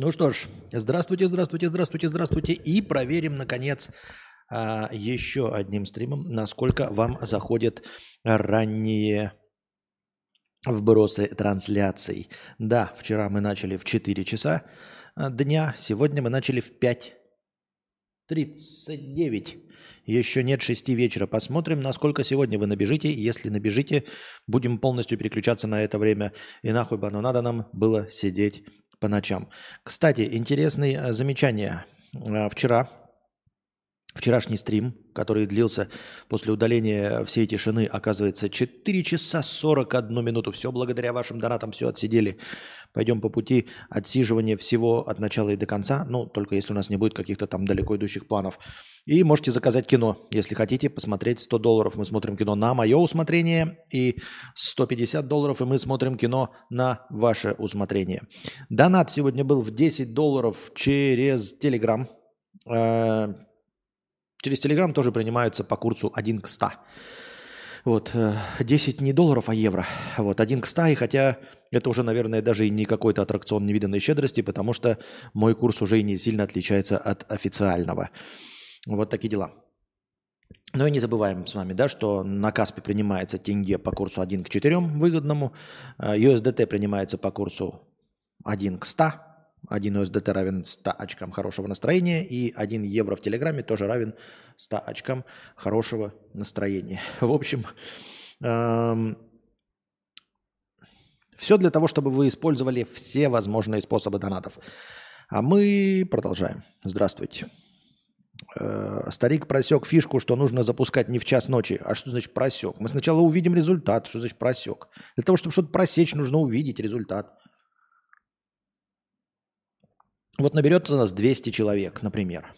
Ну что ж, здравствуйте, здравствуйте, здравствуйте, здравствуйте. И проверим, наконец, а, еще одним стримом, насколько вам заходят ранние вбросы трансляций. Да, вчера мы начали в 4 часа а, дня, сегодня мы начали в 5.39. Еще нет 6 вечера. Посмотрим, насколько сегодня вы набежите. Если набежите, будем полностью переключаться на это время. И нахуй бы оно надо нам было сидеть по ночам. Кстати, интересное э, замечание. Э, вчера, вчерашний стрим, который длился после удаления всей тишины, оказывается, 4 часа 41 минуту. Все благодаря вашим донатам, все отсидели. Пойдем по пути отсиживания всего от начала и до конца. Ну, только если у нас не будет каких-то там далеко идущих планов. И можете заказать кино, если хотите посмотреть 100 долларов. Мы смотрим кино на мое усмотрение. И 150 долларов, и мы смотрим кино на ваше усмотрение. Донат сегодня был в 10 долларов через Telegram. Э, через Telegram тоже принимаются по курсу 1 к 100. Вот, 10 э, не долларов, а евро. Вот, 1 к 100, и хотя это уже, наверное, даже и не какой-то аттракцион невиданной щедрости, потому что мой курс уже и не сильно отличается от официального. Вот такие дела. Но и не забываем с вами, да, что на Каспе принимается тенге по курсу 1 к 4 выгодному, USDT э, принимается по курсу 1 к 100, 1 USDT равен 100 очкам хорошего настроения, и 1 евро в Телеграме тоже равен 100 очкам хорошего настроения. В общем, эм, все для того, чтобы вы использовали все возможные способы донатов. А мы продолжаем. Здравствуйте. Э, старик просек фишку, что нужно запускать не в час ночи. А что значит просек? Мы сначала увидим результат. Что значит просек? Для того, чтобы что-то просечь, нужно увидеть результат. Вот наберется у нас 200 человек, например.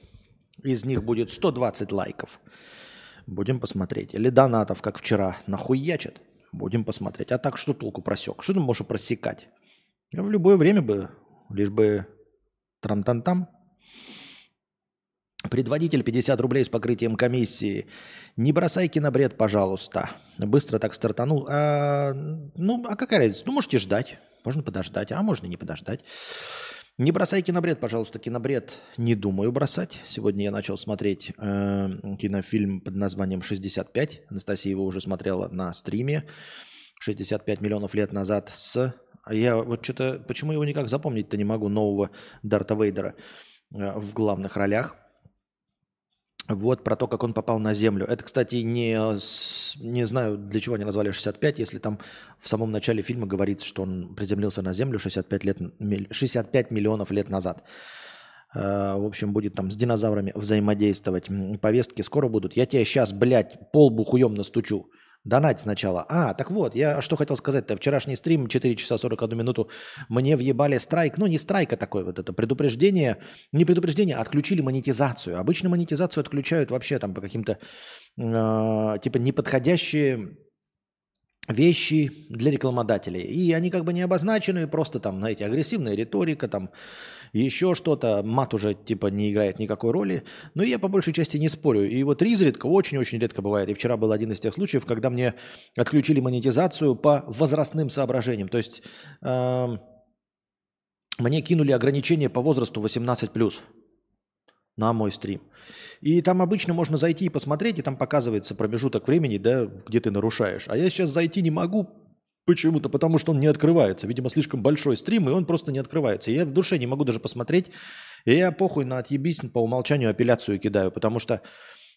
Из них будет 120 лайков. Будем посмотреть. Или донатов, как вчера, нахуячат. Будем посмотреть. А так что толку просек? Что ты можешь просекать? В любое время бы, лишь бы трам-там-там. Предводитель 50 рублей с покрытием комиссии. Не бросай кинобред, пожалуйста. Быстро так стартанул. А, ну, а какая разница? Ну, можете ждать. Можно подождать, а можно не подождать. Не бросай кинобред, пожалуйста. Кинобред не думаю бросать. Сегодня я начал смотреть э, кинофильм под названием «65». Анастасия его уже смотрела на стриме. 65 миллионов лет назад с... Я вот что-то... Почему его никак запомнить-то не могу, нового Дарта Вейдера э, в главных ролях. Вот про то, как он попал на Землю. Это, кстати, не, не знаю, для чего они назвали 65, если там в самом начале фильма говорится, что он приземлился на Землю 65, лет, 65 миллионов лет назад. Э, в общем, будет там с динозаврами взаимодействовать. Повестки скоро будут. Я тебе сейчас, блядь, пол бухуем настучу. Донать сначала. А, так вот, я что хотел сказать-то. Вчерашний стрим, 4 часа 41 минуту, мне въебали страйк. Ну, не страйк, а такое вот это предупреждение. Не предупреждение, а отключили монетизацию. Обычно монетизацию отключают вообще там по каким-то, э, типа, неподходящие вещи для рекламодателей. И они как бы не обозначены, просто там, знаете, агрессивная риторика, там еще что-то. Мат уже типа не играет никакой роли. Но я по большей части не спорю. И вот изредка, очень-очень редко бывает. И вчера был один из тех случаев, когда мне отключили монетизацию по возрастным соображениям. То есть э, мне кинули ограничение по возрасту 18+ на мой стрим. И там обычно можно зайти и посмотреть, и там показывается промежуток времени, да, где ты нарушаешь. А я сейчас зайти не могу почему-то, потому что он не открывается. Видимо, слишком большой стрим, и он просто не открывается. И я в душе не могу даже посмотреть. И я похуй на отъебись по умолчанию апелляцию кидаю, потому что,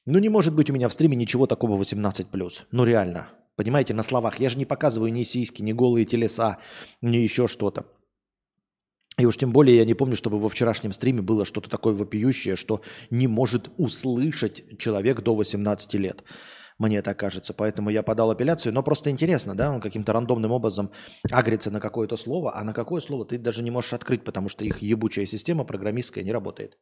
ну, не может быть у меня в стриме ничего такого 18+. Ну, реально. Понимаете, на словах. Я же не показываю ни сиськи, ни голые телеса, ни еще что-то. И уж тем более я не помню, чтобы во вчерашнем стриме было что-то такое вопиющее, что не может услышать человек до 18 лет. Мне так кажется. Поэтому я подал апелляцию. Но просто интересно, да, он каким-то рандомным образом агрится на какое-то слово, а на какое слово ты даже не можешь открыть, потому что их ебучая система программистская не работает.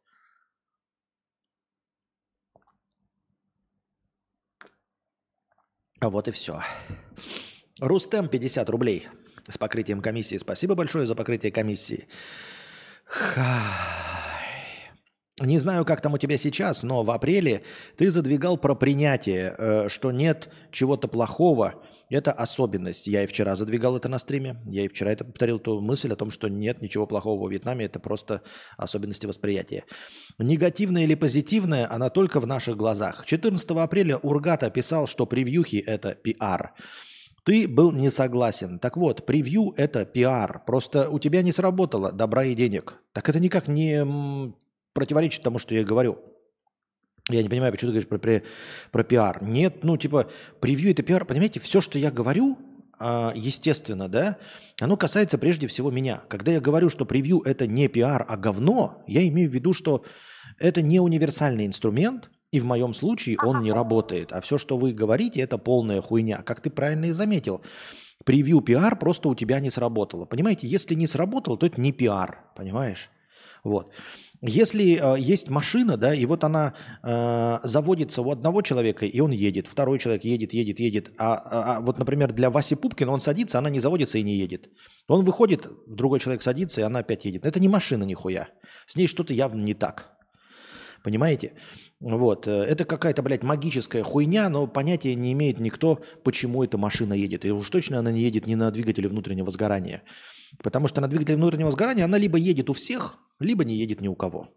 А вот и все. Рустем 50 рублей с покрытием комиссии. Спасибо большое за покрытие комиссии. Не знаю, как там у тебя сейчас, но в апреле ты задвигал про принятие, э, что нет чего-то плохого Это особенность. Я и вчера задвигал это на стриме. Я и вчера это повторил ту мысль о том, что нет ничего плохого во Вьетнаме. Это просто особенности восприятия. Негативное или позитивное, она только в наших глазах. 14 апреля Ургата писал, что превьюхи – это пиар. Ты был не согласен. Так вот, превью – это пиар. Просто у тебя не сработало добра и денег. Так это никак не противоречит тому, что я говорю. Я не понимаю, почему ты говоришь про, про, про пиар. Нет, ну, типа, превью это пиар. Понимаете, все, что я говорю, а, естественно, да, оно касается прежде всего меня. Когда я говорю, что превью это не пиар, а говно, я имею в виду, что это не универсальный инструмент, и в моем случае он не работает. А все, что вы говорите, это полная хуйня. Как ты правильно и заметил. Превью пиар просто у тебя не сработало. Понимаете, если не сработало, то это не пиар. Понимаешь? Вот. Если э, есть машина, да, и вот она э, заводится у одного человека, и он едет, второй человек едет, едет, едет, а, а, а вот, например, для Васи Пупкина он садится, она не заводится и не едет. Он выходит, другой человек садится, и она опять едет. Это не машина нихуя. С ней что-то явно не так. Понимаете? Вот. Э, это какая-то, блядь, магическая хуйня, но понятия не имеет никто, почему эта машина едет. И уж точно она не едет не на двигателе внутреннего сгорания. Потому что на двигателе внутреннего сгорания она либо едет у всех, либо не едет ни у кого.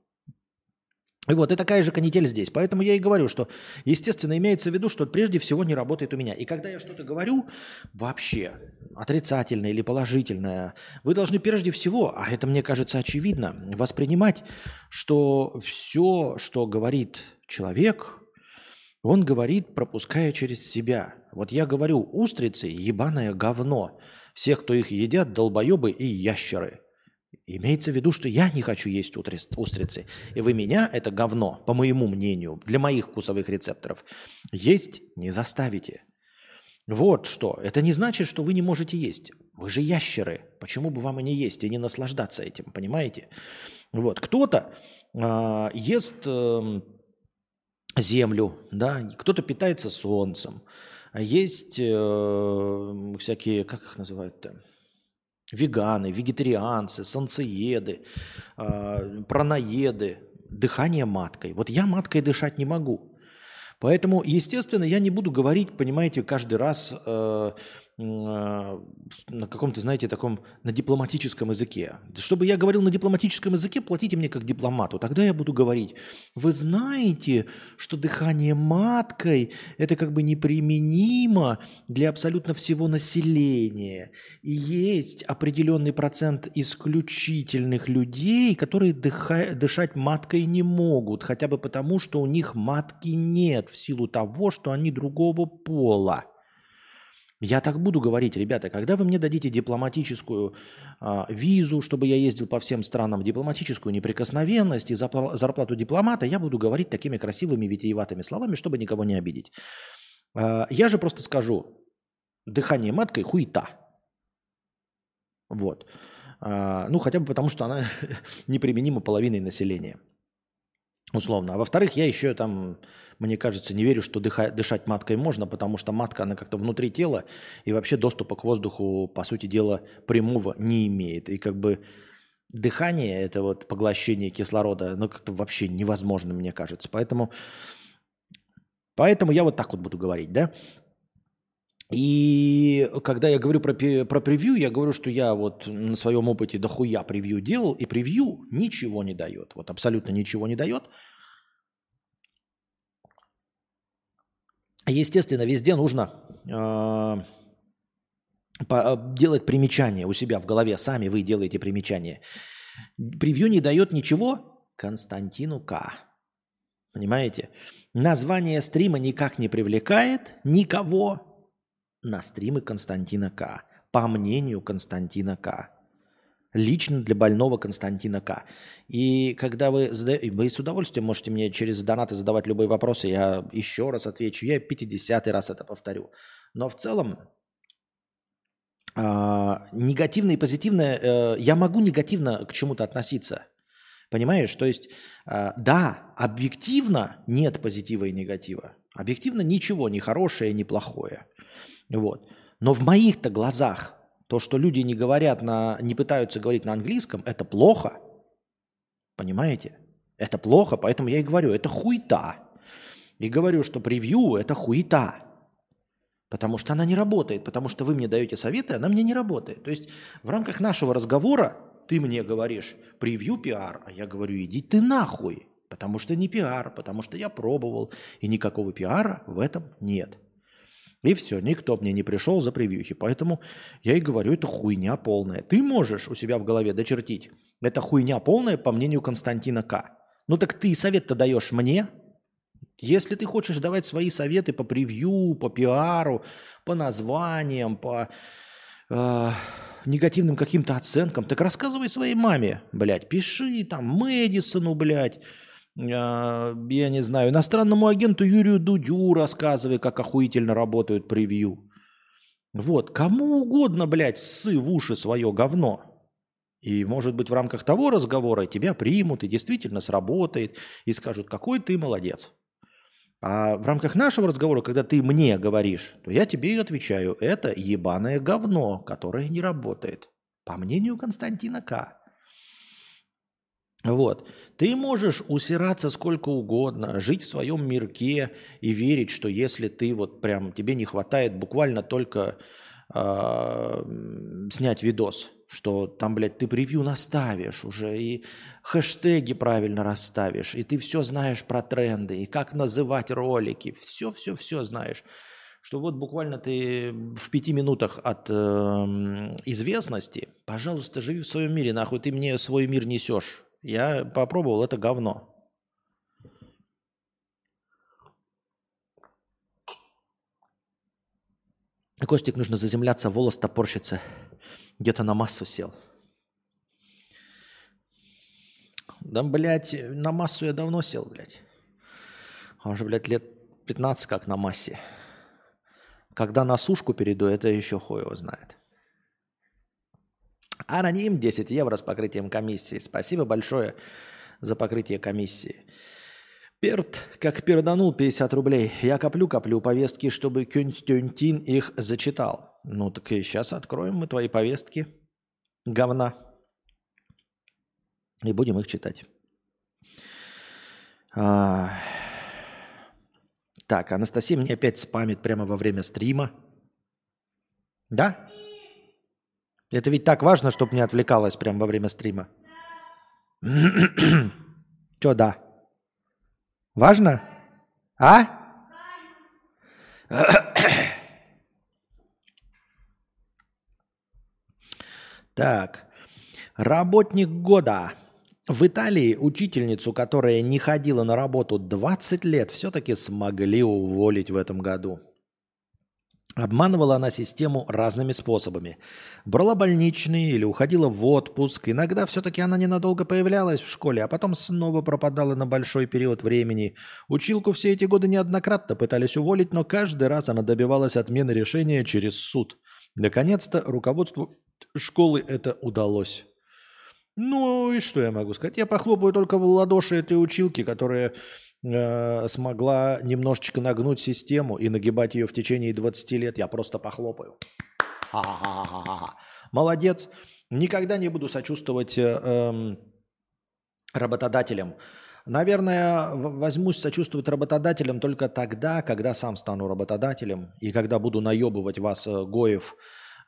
И вот, и такая же канитель здесь. Поэтому я и говорю, что, естественно, имеется в виду, что прежде всего не работает у меня. И когда я что-то говорю, вообще, отрицательное или положительное, вы должны прежде всего, а это мне кажется очевидно, воспринимать, что все, что говорит человек, он говорит, пропуская через себя. Вот я говорю, устрицы – ебаное говно. Всех, кто их едят, долбоебы и ящеры. Имеется в виду, что я не хочу есть устрицы. И вы меня, это говно, по моему мнению, для моих вкусовых рецепторов, есть не заставите. Вот что. Это не значит, что вы не можете есть. Вы же ящеры. Почему бы вам и не есть, и не наслаждаться этим, понимаете? Вот. Кто-то э, ест э, землю, да, кто-то питается солнцем. А есть э, всякие, как их называют-то? Веганы, вегетарианцы, солнцееды, э, праноеды, дыхание маткой. Вот я маткой дышать не могу. Поэтому, естественно, я не буду говорить, понимаете, каждый раз э, на каком-то, знаете, таком, на дипломатическом языке. Чтобы я говорил на дипломатическом языке, платите мне как дипломату. Тогда я буду говорить, вы знаете, что дыхание маткой – это как бы неприменимо для абсолютно всего населения. И есть определенный процент исключительных людей, которые дыха- дышать маткой не могут, хотя бы потому, что у них матки нет в силу того, что они другого пола. Я так буду говорить, ребята, когда вы мне дадите дипломатическую э, визу, чтобы я ездил по всем странам, дипломатическую неприкосновенность и зарплату дипломата, я буду говорить такими красивыми витиеватыми словами, чтобы никого не обидеть. Э, я же просто скажу, дыхание маткой хуета. Вот. Э, ну, хотя бы потому, что она неприменима половиной населения. Условно. А во-вторых, я еще там мне кажется, не верю, что дыха, дышать маткой можно, потому что матка, она как-то внутри тела, и вообще доступа к воздуху, по сути дела, прямого не имеет. И как бы дыхание, это вот поглощение кислорода, ну как-то вообще невозможно, мне кажется. Поэтому, поэтому я вот так вот буду говорить, да. И когда я говорю про, про превью, я говорю, что я вот на своем опыте дохуя превью делал, и превью ничего не дает. Вот абсолютно ничего не дает. Естественно, везде нужно э, делать примечания у себя в голове. Сами вы делаете примечания. Превью не дает ничего Константину К. Понимаете? Название стрима никак не привлекает никого на стримы Константина К. По мнению Константина К лично для больного Константина К. И когда вы, задаете, вы с удовольствием можете мне через донаты задавать любые вопросы, я еще раз отвечу, я 50 раз это повторю. Но в целом э, негативное и позитивное, э, я могу негативно к чему-то относиться. Понимаешь? То есть, э, да, объективно нет позитива и негатива. Объективно ничего, ни хорошее, ни плохое. Вот. Но в моих-то глазах то, что люди не говорят на, не пытаются говорить на английском, это плохо. Понимаете? Это плохо, поэтому я и говорю, это хуйта. И говорю, что превью – это хуйта. Потому что она не работает, потому что вы мне даете советы, она мне не работает. То есть в рамках нашего разговора ты мне говоришь превью пиар, а я говорю, иди ты нахуй, потому что не пиар, потому что я пробовал, и никакого пиара в этом нет. И все, никто мне не пришел за превьюхи. Поэтому я и говорю, это хуйня полная. Ты можешь у себя в голове дочертить. Это хуйня полная, по мнению Константина К. Ну так ты совет-то даешь мне, если ты хочешь давать свои советы по превью, по пиару, по названиям, по э, негативным каким-то оценкам, так рассказывай своей маме, блядь, пиши там Мэдисону, блядь, я не знаю, иностранному агенту Юрию Дудю рассказывай, как охуительно работают превью. Вот, кому угодно, блядь, ссы в уши свое говно. И, может быть, в рамках того разговора тебя примут и действительно сработает, и скажут, какой ты молодец. А в рамках нашего разговора, когда ты мне говоришь, то я тебе и отвечаю, это ебаное говно, которое не работает. По мнению Константина К. Вот. Ты можешь усираться сколько угодно, жить в своем мирке и верить, что если ты вот прям, тебе не хватает буквально только э, снять видос – что там, блядь, ты превью наставишь уже, и хэштеги правильно расставишь, и ты все знаешь про тренды, и как называть ролики, все-все-все знаешь. Что вот буквально ты в пяти минутах от э, известности, пожалуйста, живи в своем мире, нахуй ты мне свой мир несешь. Я попробовал, это говно. Костик, нужно заземляться, волос топорщится. Где-то на массу сел. Да, блядь, на массу я давно сел, блядь. А уже, блядь, лет 15 как на массе. Когда на сушку перейду, это еще хуй его знает. Аноним 10 евро с покрытием комиссии. Спасибо большое за покрытие комиссии. Перт, как перданул 50 рублей. Я коплю-коплю повестки, чтобы Кюнстюнтин их зачитал. Ну так и сейчас откроем мы твои повестки говна. И будем их читать. А... Так, Анастасия мне опять спамит прямо во время стрима. Да? Это ведь так важно, чтобы не отвлекалась прямо во время стрима. Че, да? Важно? А? Так. Работник года. В Италии учительницу, которая не ходила на работу 20 лет, все-таки смогли уволить в этом году. Обманывала она систему разными способами. Брала больничные или уходила в отпуск. Иногда все-таки она ненадолго появлялась в школе, а потом снова пропадала на большой период времени. Училку все эти годы неоднократно пытались уволить, но каждый раз она добивалась отмены решения через суд. Наконец-то руководству школы это удалось. Ну и что я могу сказать? Я похлопаю только в ладоши этой училки, которая э, смогла немножечко нагнуть систему и нагибать ее в течение 20 лет. Я просто похлопаю. Молодец. Никогда не буду сочувствовать э, э, работодателям. Наверное, возьмусь сочувствовать работодателям только тогда, когда сам стану работодателем и когда буду наебывать вас, э, Гоев,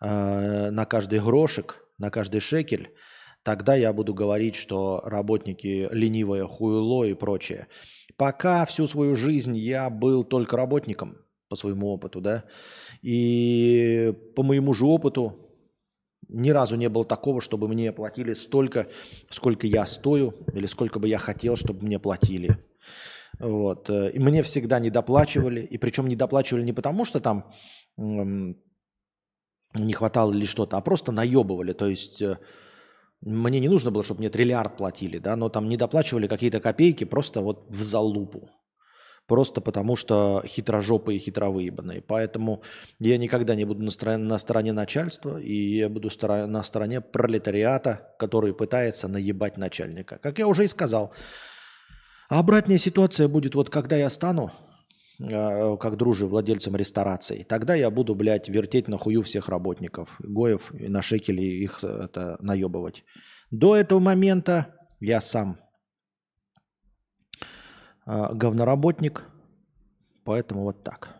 Э, на каждый грошек, на каждый шекель, тогда я буду говорить, что работники ленивое хуйло и прочее. Пока всю свою жизнь я был только работником по своему опыту, да, и по моему же опыту ни разу не было такого, чтобы мне платили столько, сколько я стою, или сколько бы я хотел, чтобы мне платили. Вот. И мне всегда недоплачивали, и причем недоплачивали не потому, что там не хватало или что-то, а просто наебывали. То есть э, мне не нужно было, чтобы мне триллиард платили, да, но там не доплачивали какие-то копейки просто вот в залупу. Просто потому что хитрожопые и хитровыебанные. Поэтому я никогда не буду на стороне, на стороне начальства, и я буду на стороне пролетариата, который пытается наебать начальника. Как я уже и сказал. Обратная ситуация будет вот когда я стану как дружи владельцам ресторации, тогда я буду, блядь, вертеть на хую всех работников, гоев и на шекели их э, это наебывать. До этого момента я сам э, говноработник, поэтому вот так.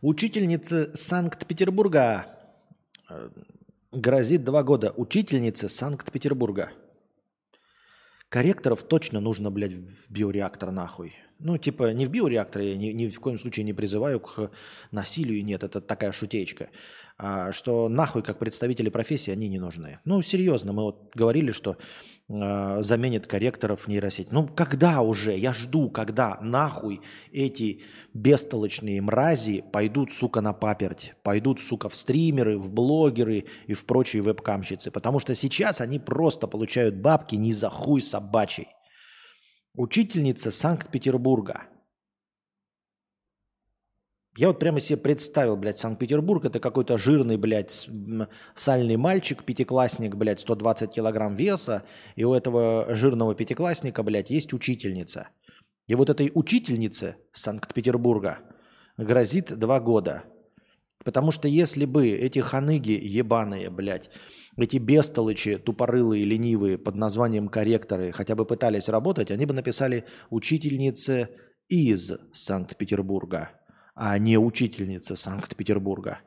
Учительница Санкт-Петербурга грозит два года. Учительница Санкт-Петербурга. Корректоров точно нужно, блядь, в биореактор нахуй. Ну, типа, не в биореакторе, я ни, ни в коем случае не призываю к насилию, нет, это такая шутечка. А, что нахуй, как представители профессии, они не нужны. Ну, серьезно, мы вот говорили, что а, заменит корректоров нейросеть. Ну, когда уже? Я жду, когда нахуй эти бестолочные мрази пойдут, сука, на паперть, пойдут, сука, в стримеры, в блогеры и в прочие вебкамщицы. Потому что сейчас они просто получают бабки не за хуй собачий. Учительница Санкт-Петербурга. Я вот прямо себе представил, блядь, Санкт-Петербург, это какой-то жирный, блядь, сальный мальчик, пятиклассник, блядь, 120 килограмм веса, и у этого жирного пятиклассника, блядь, есть учительница. И вот этой учительнице Санкт-Петербурга грозит два года. Потому что если бы эти ханыги ебаные, блядь, эти бестолычи, тупорылые, ленивые под названием корректоры хотя бы пытались работать, они бы написали «учительница из Санкт-Петербурга», а не «учительница Санкт-Петербурга».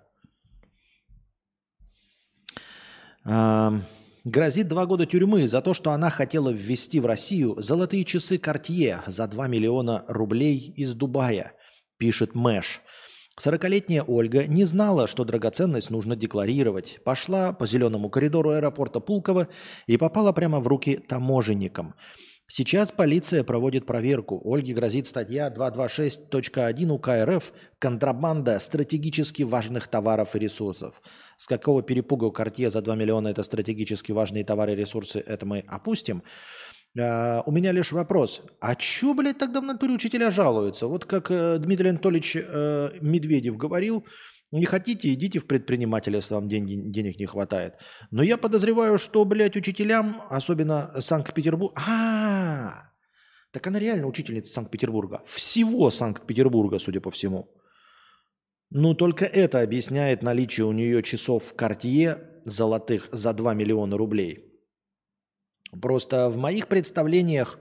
Грозит два года тюрьмы за то, что она хотела ввести в Россию золотые часы Cartier за 2 миллиона рублей из Дубая, пишет Мэш – Сорокалетняя Ольга не знала, что драгоценность нужно декларировать. Пошла по зеленому коридору аэропорта Пулково и попала прямо в руки таможенникам. Сейчас полиция проводит проверку. Ольге грозит статья 226.1 УК РФ «Контрабанда стратегически важных товаров и ресурсов». С какого перепуга у Кортье за 2 миллиона это стратегически важные товары и ресурсы, это мы опустим. Uh, у меня лишь вопрос. А чё, блядь, тогда в натуре учителя жалуются? Вот как uh, Дмитрий Анатольевич uh, Медведев говорил, не хотите, идите в предпринимателя, если вам день, денег не хватает. Но я подозреваю, что, блядь, учителям, особенно Санкт-Петербург... А, так она реально учительница Санкт-Петербурга. Всего Санкт-Петербурга, судя по всему. Ну, только это объясняет наличие у нее часов в Cartier золотых за 2 миллиона рублей – Просто в моих представлениях,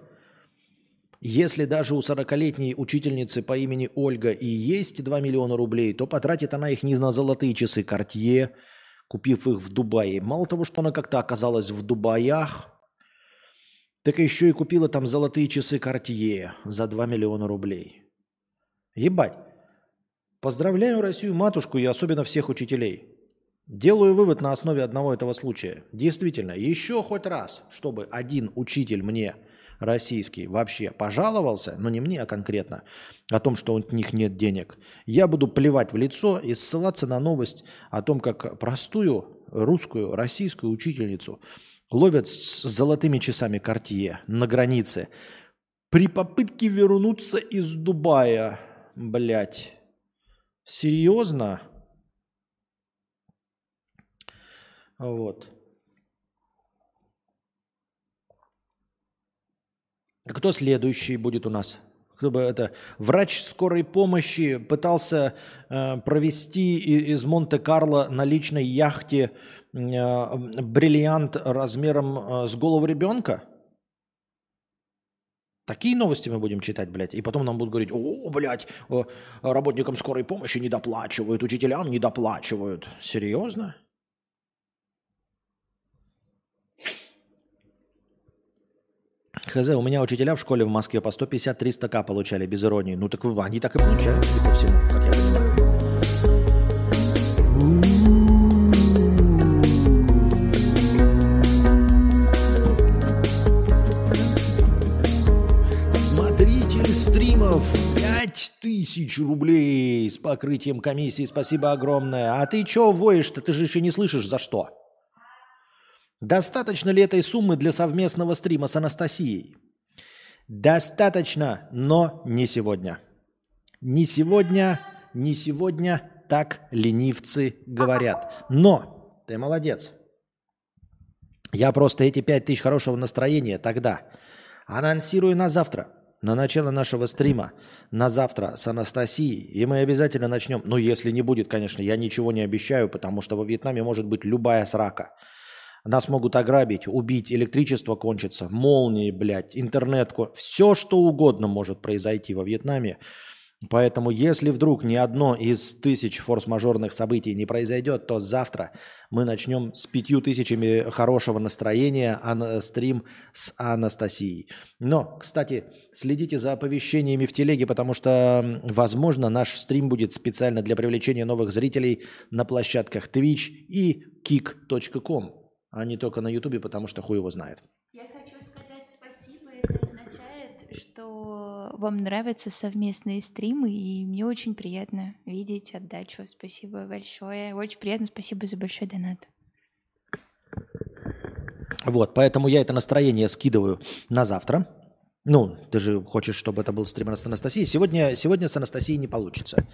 если даже у 40-летней учительницы по имени Ольга и есть 2 миллиона рублей, то потратит она их не на золотые часы Cartier, купив их в Дубае. Мало того, что она как-то оказалась в Дубаях, так еще и купила там золотые часы Cartier за 2 миллиона рублей. Ебать. Поздравляю Россию, матушку и особенно всех учителей. Делаю вывод на основе одного этого случая. Действительно, еще хоть раз, чтобы один учитель мне российский вообще пожаловался, но не мне, а конкретно, о том, что у них нет денег, я буду плевать в лицо и ссылаться на новость о том, как простую русскую, российскую учительницу ловят с золотыми часами Картье на границе при попытке вернуться из Дубая. Блять. Серьезно? Вот. Кто следующий будет у нас? Кто бы это? Врач скорой помощи пытался э, провести из Монте-Карло на личной яхте э, бриллиант размером э, с голову ребенка? Такие новости мы будем читать, блядь. И потом нам будут говорить, о, блядь, работникам скорой помощи не доплачивают, учителям не доплачивают. Серьезно? Хз, у меня учителя в школе в Москве по 150-300 к получали, без иронии. Ну так они так и получают, судя по всему, как я понимаю. Смотритель стримов 5000 рублей с покрытием комиссии. Спасибо огромное. А ты чё воешь-то? Ты же еще не слышишь за что? Достаточно ли этой суммы для совместного стрима с Анастасией? Достаточно, но не сегодня. Не сегодня, не сегодня так ленивцы говорят. Но ты молодец. Я просто эти пять тысяч хорошего настроения тогда анонсирую на завтра, на начало нашего стрима, на завтра с Анастасией, и мы обязательно начнем. Ну, если не будет, конечно, я ничего не обещаю, потому что во Вьетнаме может быть любая срака. Нас могут ограбить, убить, электричество кончится, молнии, блядь, интернет. Все, что угодно может произойти во Вьетнаме. Поэтому, если вдруг ни одно из тысяч форс-мажорных событий не произойдет, то завтра мы начнем с пятью тысячами хорошего настроения ан- стрим с Анастасией. Но, кстати, следите за оповещениями в телеге, потому что, возможно, наш стрим будет специально для привлечения новых зрителей на площадках Twitch и kick.com, а не только на YouTube, потому что хуй его знает. Я хочу сказать спасибо. Это означает, что вам нравятся совместные стримы, и мне очень приятно видеть отдачу. Спасибо большое. Очень приятно. Спасибо за большой донат. Вот, поэтому я это настроение скидываю на завтра. Ну, ты же хочешь, чтобы это был стрим с Анастасией. Сегодня, сегодня с Анастасией не получится.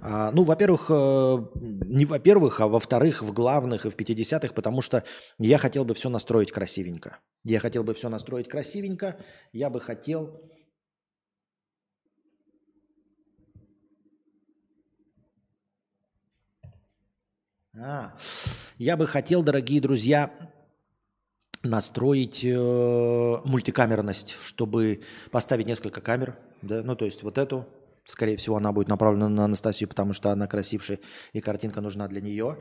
А, ну, во-первых, э, не во-первых, а во-вторых, в главных и в 50-х, потому что я хотел бы все настроить красивенько. Я хотел бы все настроить красивенько. Я бы хотел... А, я бы хотел, дорогие друзья, настроить э, мультикамерность, чтобы поставить несколько камер, да, ну то есть вот эту, скорее всего, она будет направлена на Анастасию, потому что она красившая и картинка нужна для нее.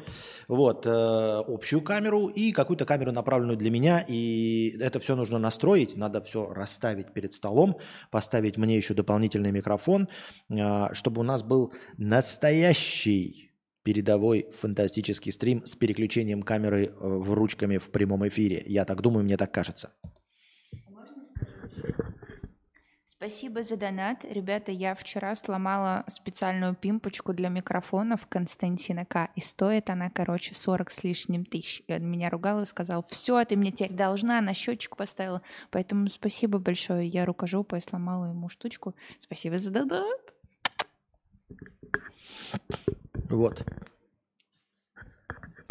Вот э, общую камеру и какую-то камеру направленную для меня, и это все нужно настроить, надо все расставить перед столом, поставить мне еще дополнительный микрофон, э, чтобы у нас был настоящий передовой фантастический стрим с переключением камеры э, в ручками в прямом эфире. Я так думаю, мне так кажется. Спасибо за донат. Ребята, я вчера сломала специальную пимпочку для микрофонов Константина К. И стоит она, короче, 40 с лишним тысяч. И он меня ругал и сказал, все, ты мне теперь должна, на счетчик поставила. Поэтому спасибо большое. Я рукожопая сломала ему штучку. Спасибо за донат. Вот.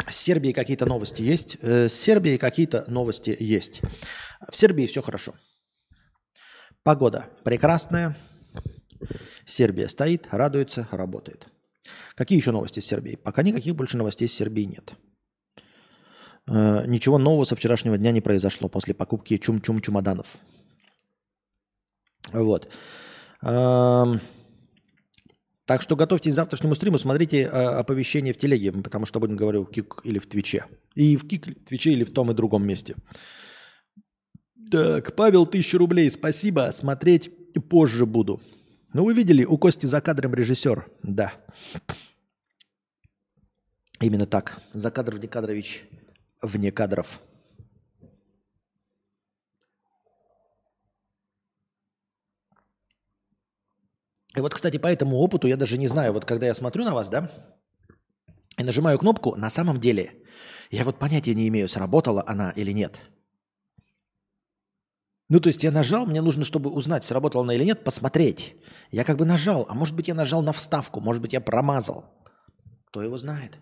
С Сербией какие-то новости есть? Э, С Сербией какие-то новости есть. В Сербии все хорошо. Погода прекрасная. Сербия стоит, радуется, работает. Какие еще новости с Сербией? Пока никаких больше новостей с Сербией нет. Э, Ничего нового со вчерашнего дня не произошло после покупки чум-чум чумоданов. Вот. Эм, Так что готовьтесь к завтрашнему стриму, смотрите э, оповещения в телеге, потому что будем говорить в Кик или в Твиче. И в Кик, Твиче или в том и другом месте. Так, Павел, тысячу рублей, спасибо. Смотреть позже буду. Ну, вы видели, у Кости за кадром режиссер. Да. Именно так. За кадров Декадрович вне кадров. И вот, кстати, по этому опыту я даже не знаю, вот когда я смотрю на вас, да, и нажимаю кнопку, на самом деле я вот понятия не имею, сработала она или нет. Ну, то есть я нажал, мне нужно, чтобы узнать, сработала она или нет, посмотреть. Я как бы нажал, а может быть я нажал на вставку, может быть я промазал. Кто его знает?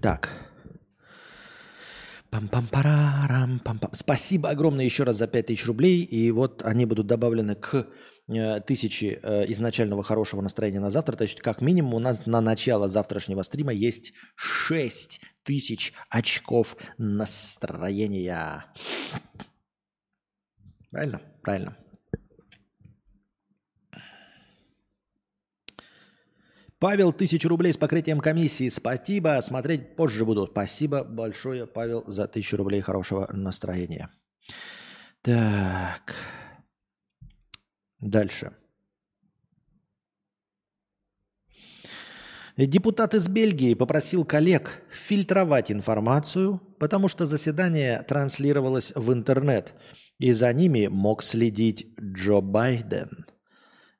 Так. Пам-пам-парарам, пам-пам. Спасибо огромное еще раз за 5000 рублей. И вот они будут добавлены к э, тысяче э, изначального хорошего настроения на завтра. То есть как минимум у нас на начало завтрашнего стрима есть 6 тысяч очков настроения. Правильно? Правильно. Павел, тысячу рублей с покрытием комиссии. Спасибо. Смотреть позже буду. Спасибо большое, Павел, за тысячу рублей хорошего настроения. Так. Дальше. Депутат из Бельгии попросил коллег фильтровать информацию, потому что заседание транслировалось в интернет, и за ними мог следить Джо Байден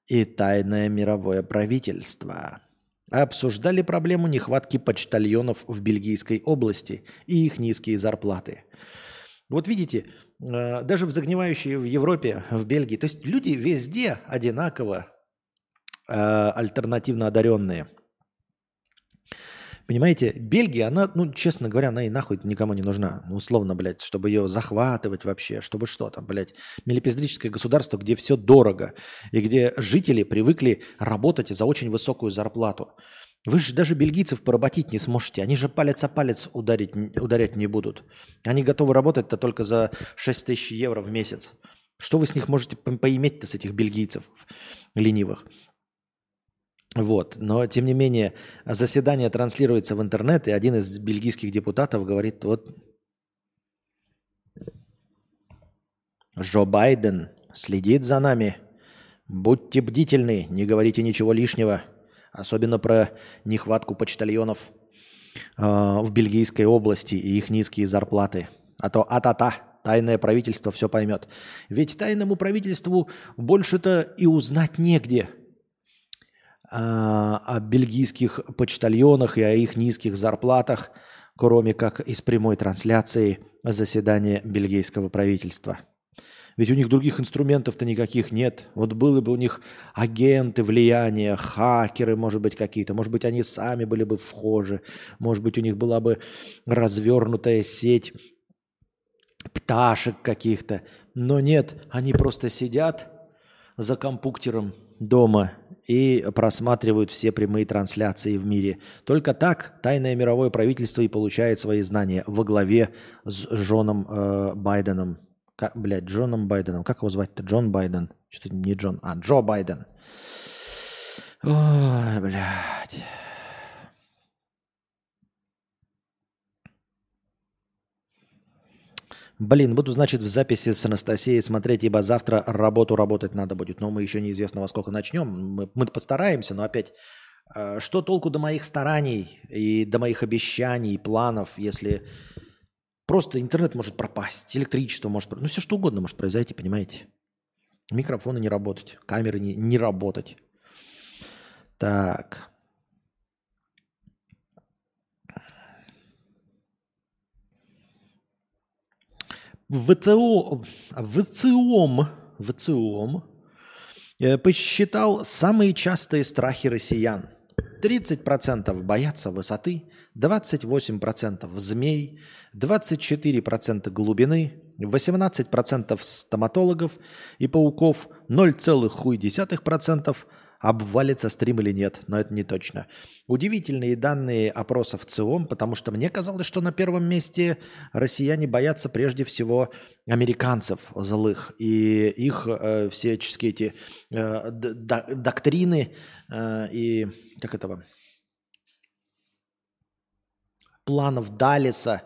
и тайное мировое правительство. Обсуждали проблему нехватки почтальонов в Бельгийской области и их низкие зарплаты. Вот видите, даже в загнивающей в Европе, в Бельгии, то есть люди везде одинаково э, альтернативно одаренные. Понимаете, Бельгия, она, ну, честно говоря, она и нахуй никому не нужна. Ну, условно, блядь, чтобы ее захватывать вообще, чтобы что там, блядь. Мелепиздрическое государство, где все дорого, и где жители привыкли работать за очень высокую зарплату. Вы же даже бельгийцев поработить не сможете. Они же палец о палец ударить, ударять не будут. Они готовы работать-то только за 6 тысяч евро в месяц. Что вы с них можете по- поиметь-то, с этих бельгийцев ленивых? Вот. Но, тем не менее, заседание транслируется в интернет, и один из бельгийских депутатов говорит, вот Джо Байден следит за нами. Будьте бдительны, не говорите ничего лишнего. Особенно про нехватку почтальонов э, в Бельгийской области и их низкие зарплаты. А то а-та-та, тайное правительство все поймет. Ведь тайному правительству больше-то и узнать негде а, о бельгийских почтальонах и о их низких зарплатах, кроме как из прямой трансляции заседания бельгийского правительства. Ведь у них других инструментов-то никаких нет. Вот были бы у них агенты влияния, хакеры, может быть, какие-то. Может быть, они сами были бы вхожи. Может быть, у них была бы развернутая сеть пташек каких-то. Но нет, они просто сидят за компьютером дома и просматривают все прямые трансляции в мире. Только так тайное мировое правительство и получает свои знания во главе с Джоном э, Байденом. Как, блядь, Джоном Байденом. Как его звать-то? Джон Байден. Что-то не Джон, а Джо Байден. Ой, блядь. Блин, буду, значит, в записи с Анастасией смотреть, ибо завтра работу работать надо будет. Но мы еще неизвестно во сколько начнем. Мы, мы постараемся, но опять, э, что толку до моих стараний и до моих обещаний, планов, если просто интернет может пропасть, электричество может... Ну, все что угодно может произойти, понимаете? Микрофоны не работать, камеры не, не работать. Так. ВЦО, ВЦИОМ, ВЦИОМ э, посчитал самые частые страхи россиян. 30% боятся высоты, 28% змей, 24% глубины, 18% стоматологов и пауков, 0,1% обвалится стрим или нет, но это не точно. Удивительные данные опросов ЦИОМ, потому что мне казалось, что на первом месте россияне боятся прежде всего американцев злых. И их э, всяческие эти э, доктрины э, и как этого планов Далиса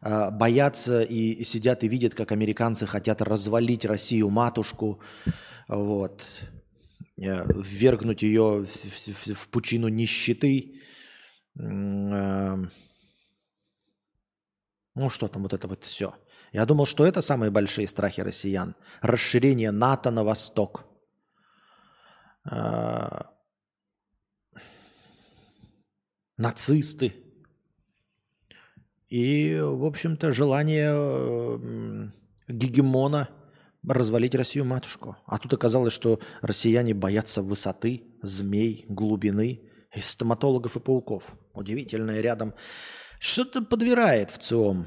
э, боятся и сидят и видят, как американцы хотят развалить Россию матушку, вот ввергнуть ее в, в, в пучину нищеты. Э, ну, что там вот это вот все. Я думал, что это самые большие страхи россиян. Расширение НАТО на восток. Э, нацисты. И, в общем-то, желание гегемона – развалить Россию матушку. А тут оказалось, что россияне боятся высоты, змей, глубины, и стоматологов и пауков. Удивительное рядом. Что-то подбирает в ЦИОМ.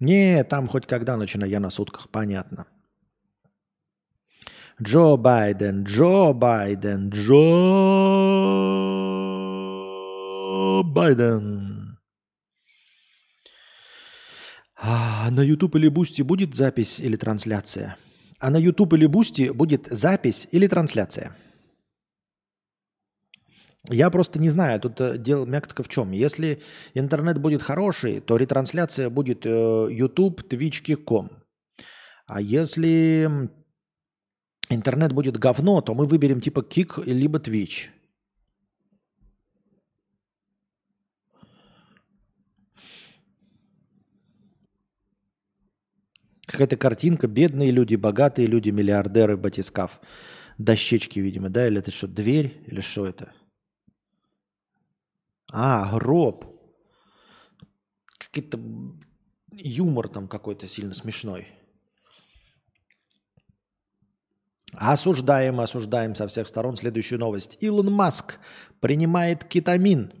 Не, там хоть когда начинаю я на сутках, понятно. Джо Байден, Джо Байден, Джо Байден. А на YouTube или Бусти будет запись или трансляция? А на YouTube или Бусти будет запись или трансляция? Я просто не знаю, тут э, дело мягко в чем. Если интернет будет хороший, то ретрансляция будет э, YouTube, Twitch.com. А если интернет будет говно, то мы выберем типа Кик либо Twitch. Какая-то картинка. Бедные люди, богатые люди, миллиардеры, батискаф. Дощечки, видимо, да? Или это что, дверь? Или что это? А, гроб. Какой-то юмор там какой-то сильно смешной. Осуждаем, осуждаем со всех сторон. Следующую новость. Илон Маск принимает кетамин,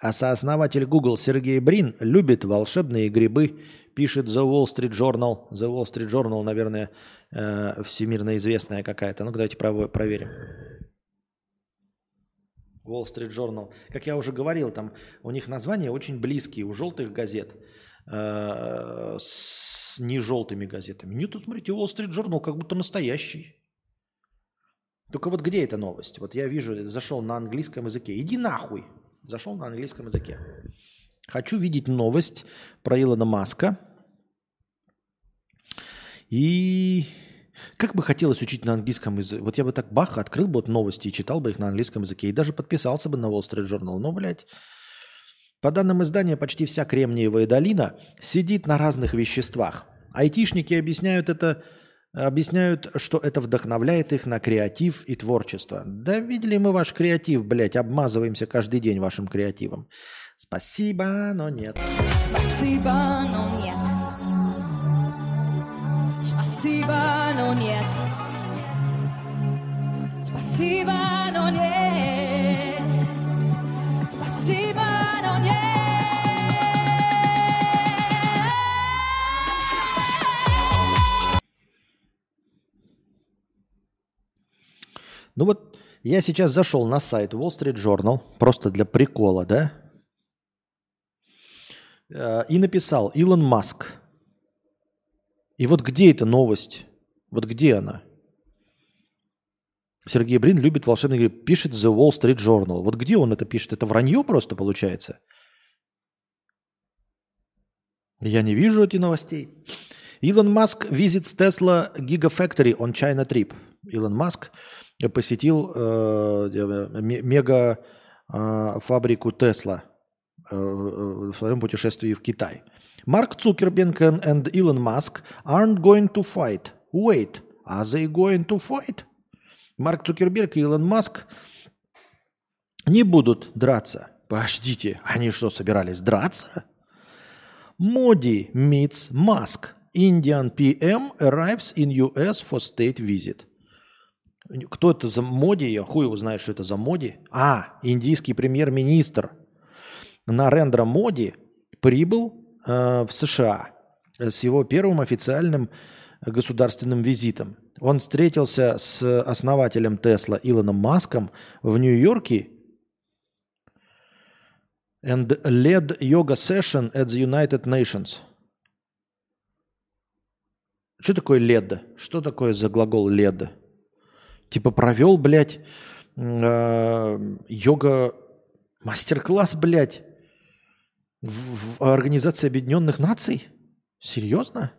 а сооснователь Google Сергей Брин любит волшебные грибы пишет The Wall Street Journal. The Wall Street Journal, наверное, э, всемирно известная какая-то. Ну, давайте проверим. Wall Street Journal. Как я уже говорил, там у них названия очень близкие у желтых газет э, с не желтыми газетами. Нет, тут смотрите, Wall Street Journal как будто настоящий. Только вот где эта новость? Вот я вижу, зашел на английском языке. Иди нахуй. Зашел на английском языке. Хочу видеть новость про Илона Маска. И как бы хотелось учить на английском языке. Вот я бы так бах, открыл бы вот новости и читал бы их на английском языке. И даже подписался бы на Wall Street Journal. Но, блядь, по данным издания, почти вся Кремниевая долина сидит на разных веществах. Айтишники объясняют это объясняют, что это вдохновляет их на креатив и творчество. Да видели мы ваш креатив, блядь, обмазываемся каждый день вашим креативом. Спасибо, но нет. Спасибо, но нет. Спасибо, но нет. Спасибо, но нет. Ну вот я сейчас зашел на сайт Wall Street Journal, просто для прикола, да? Э, и написал Илон Маск. И вот где эта новость? Вот где она? Сергей Брин любит волшебный игры, пишет The Wall Street Journal. Вот где он это пишет? Это вранье просто получается? Я не вижу этих новостей. Илон Маск visits Tesla Gigafactory on China trip. Илон Маск посетил э, э мега э, фабрику Тесла э, в своем путешествии в Китай. Марк Цукерберг and Elon Musk aren't going to fight. Wait, are they going to fight? Марк Цукерберг и Илон Маск не будут драться. Подождите, они что, собирались драться? Моди meets Musk. Indian PM arrives in US for state visit. Кто это за Моди? Я хуй его что это за Моди. А, индийский премьер-министр Нарендра Моди прибыл э, в США с его первым официальным государственным визитом. Он встретился с основателем Тесла Илоном Маском в Нью-Йорке and led yoga session at the United Nations. Что такое led? Что такое за глагол led? Типа провел, блядь, э, йога мастер-класс, блядь, в, в Организации Объединенных Наций? Серьезно?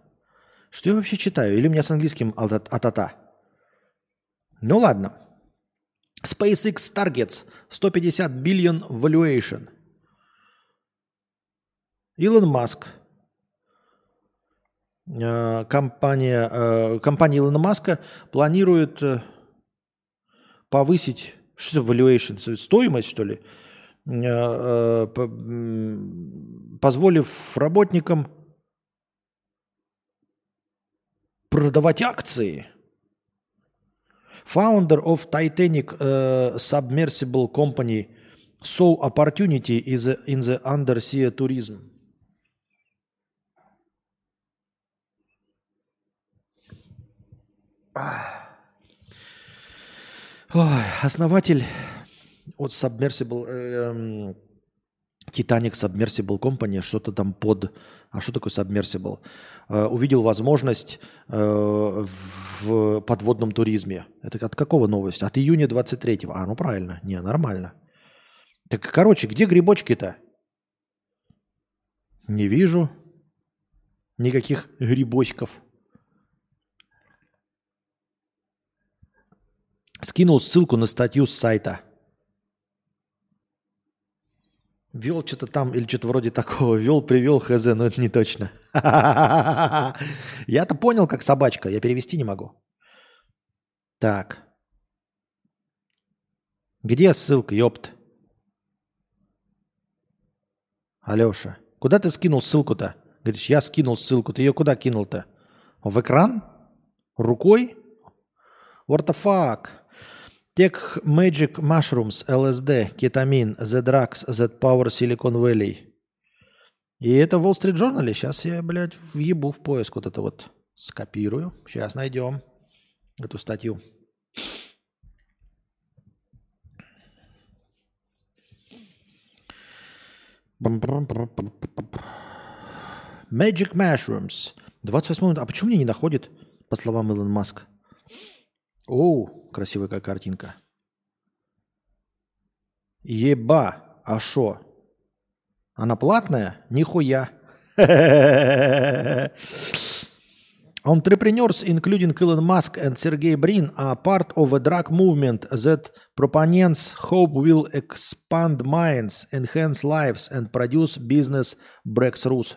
Что я вообще читаю? Или у меня с английским атата? Ну ладно. SpaceX Targets 150 billion valuation. Илон Маск. Э, компания, э, компания Илона Маска планирует повысить, что за valuation, стоимость, что ли, э, э, позволив работникам продавать акции. Founder of Titanic uh, Submersible Company saw opportunity is in the undersea tourism. Ah. Ой, основатель от Submersible, э, Titanic Submersible Company, что-то там под... А что такое Submersible? Э, увидел возможность э, в подводном туризме. Это от какого новости? От июня 23-го. А, ну правильно. Не, нормально. Так, короче, где грибочки-то? Не вижу никаких грибочков. Скинул ссылку на статью с сайта. Вел что-то там или что-то вроде такого. Вел, привел, хз, но это не точно. Я-то понял, как собачка. Я перевести не могу. Так. Где ссылка, ёпт? Алеша, куда ты скинул ссылку-то? Говоришь, я скинул ссылку. Ты ее куда кинул-то? В экран? Рукой? What the fuck? Tech Magic Mushrooms, LSD, кетамин, Z-Drugs, Z-Power, Silicon Valley. И это в Wall Street Journal. Сейчас я, блядь, въебу в поиск вот это вот. Скопирую. Сейчас найдем эту статью. Magic Mushrooms. 28 минут. А почему мне не находит, по словам Илон Маск? Оу, красивая какая картинка. Еба, а шо? Она платная? Нихуя. Entrepreneurs, including Elon Musk and Sergey Brin, are part of a drug movement that proponents hope will expand minds, enhance lives, and produce business breakthroughs.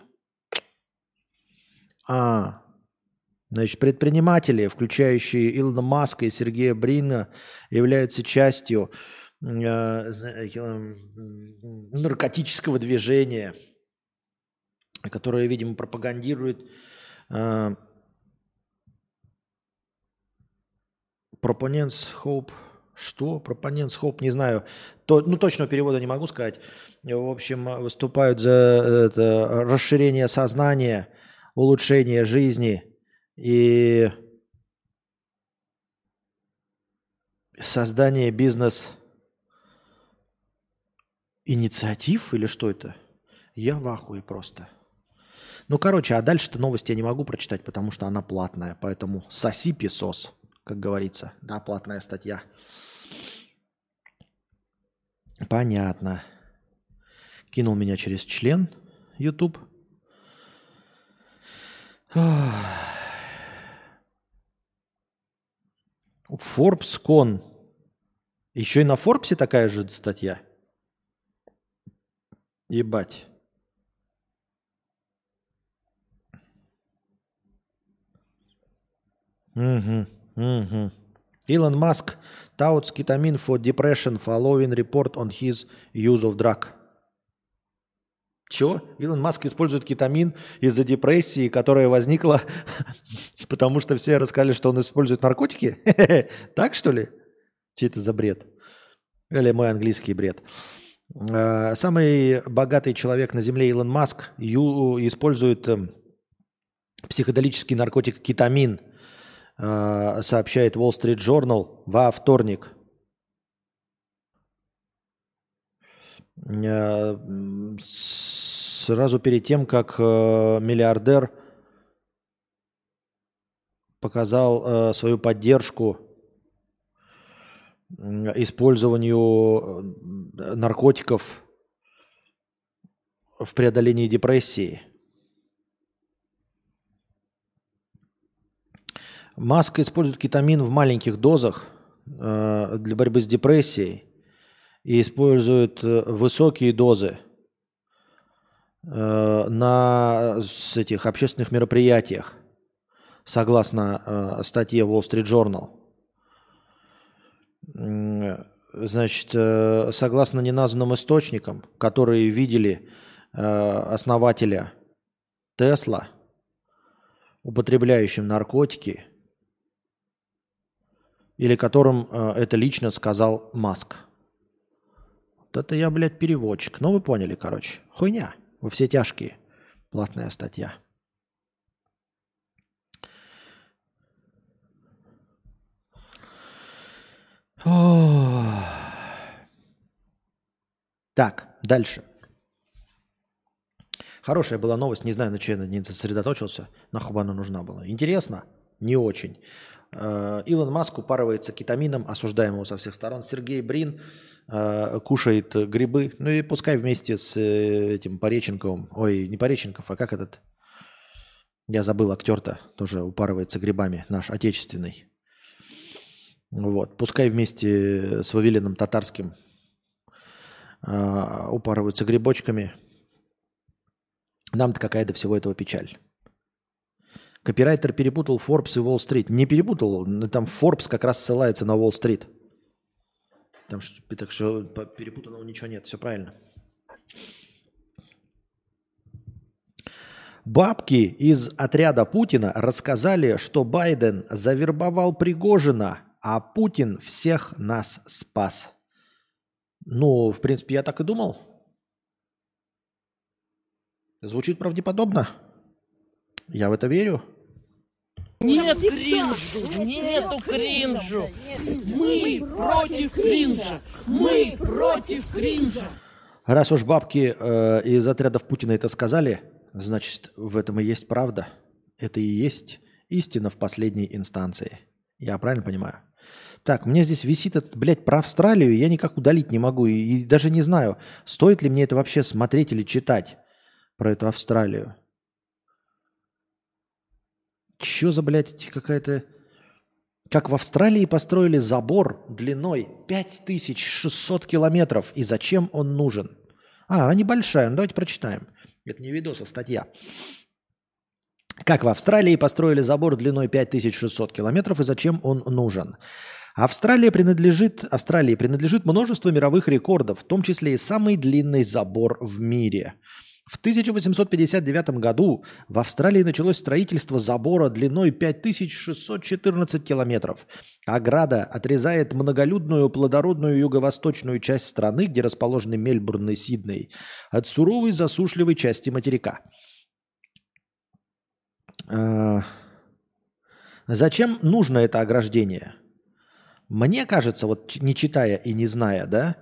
А, значит, предприниматели, включающие Илона Маска и Сергея Брина, являются частью э, наркотического движения, которое, видимо, пропагандирует э, Хоуп. Что? Пропоненс Хоуп, не знаю. То, ну, точного перевода не могу сказать. В общем, выступают за это, расширение сознания, улучшение жизни и создание бизнес инициатив или что это? Я в ахуе просто. Ну, короче, а дальше-то новости я не могу прочитать, потому что она платная. Поэтому соси песос как говорится. Да, платная статья. Понятно. Кинул меня через член YouTube. Forbes Con. Еще и на Форбсе такая же статья. Ебать. Угу. Угу. Илон Маск touts ketamine for depression following report on his use of drug. Чего? Илон Маск использует кетамин из-за депрессии, которая возникла, потому что все рассказали, что он использует наркотики? Так что ли? Че это за бред? Или мой английский бред? А, самый богатый человек на Земле Илон Маск использует эм, психоделический наркотик кетамин – Э, сообщает Wall Street Journal во вторник. Э, сразу перед тем, как э, миллиардер показал свою поддержку использованию наркотиков в преодолении депрессии – Маска использует кетамин в маленьких дозах э, для борьбы с депрессией и использует э, высокие дозы э, на этих общественных мероприятиях, согласно э, статье Wall Street Journal. Значит, согласно неназванным источникам, которые видели основателя Тесла, употребляющим наркотики – или которым это лично сказал Маск. Это я, блядь, переводчик. Ну, вы поняли, короче. Хуйня. Во все тяжкие. Платная статья. Так, дальше. Хорошая была новость. Не знаю, на чем я не сосредоточился. Нахуй она нужна была. Интересно? Не очень. Э, Илон Маск упарывается кетамином, осуждаемого со всех сторон. Сергей Брин э, кушает грибы. Ну и пускай вместе с э, этим Пореченковым. Ой, не Пореченков, а как этот? Я забыл актер-то. Тоже упарывается грибами. Наш отечественный. Вот. Пускай вместе с Вавилином Татарским упарываются грибочками. Нам-то какая до всего этого печаль. Копирайтер перепутал Forbes и Wall Street. Не перепутал, там Forbes как раз ссылается на Wall Street. Там, так что перепутанного ничего нет, все правильно. Бабки из отряда Путина рассказали, что Байден завербовал Пригожина, а Путин всех нас спас. Ну, в принципе, я так и думал. Звучит правдеподобно. Я в это верю. Нет кринжу, нету кринжу. Мы против кринжа. Мы против кринжа. Раз уж бабки э, из отрядов Путина это сказали, значит, в этом и есть правда. Это и есть истина в последней инстанции. Я правильно понимаю? Так, у меня здесь висит этот, блядь, про Австралию, я никак удалить не могу. И, и даже не знаю, стоит ли мне это вообще смотреть или читать про эту Австралию. Чё за, блядь, какая-то... Как в Австралии построили забор длиной 5600 километров. И зачем он нужен? А, она небольшая. Ну, давайте прочитаем. Это не видос, а статья. Как в Австралии построили забор длиной 5600 километров и зачем он нужен? Австралия принадлежит, Австралии принадлежит множество мировых рекордов, в том числе и самый длинный забор в мире. В 1859 году в Австралии началось строительство забора длиной 5614 километров. Ограда отрезает многолюдную плодородную юго-восточную часть страны, где расположены Мельбурн и Сидней, от суровой засушливой части материка. А, зачем нужно это ограждение? Мне кажется, вот не читая и не зная, да,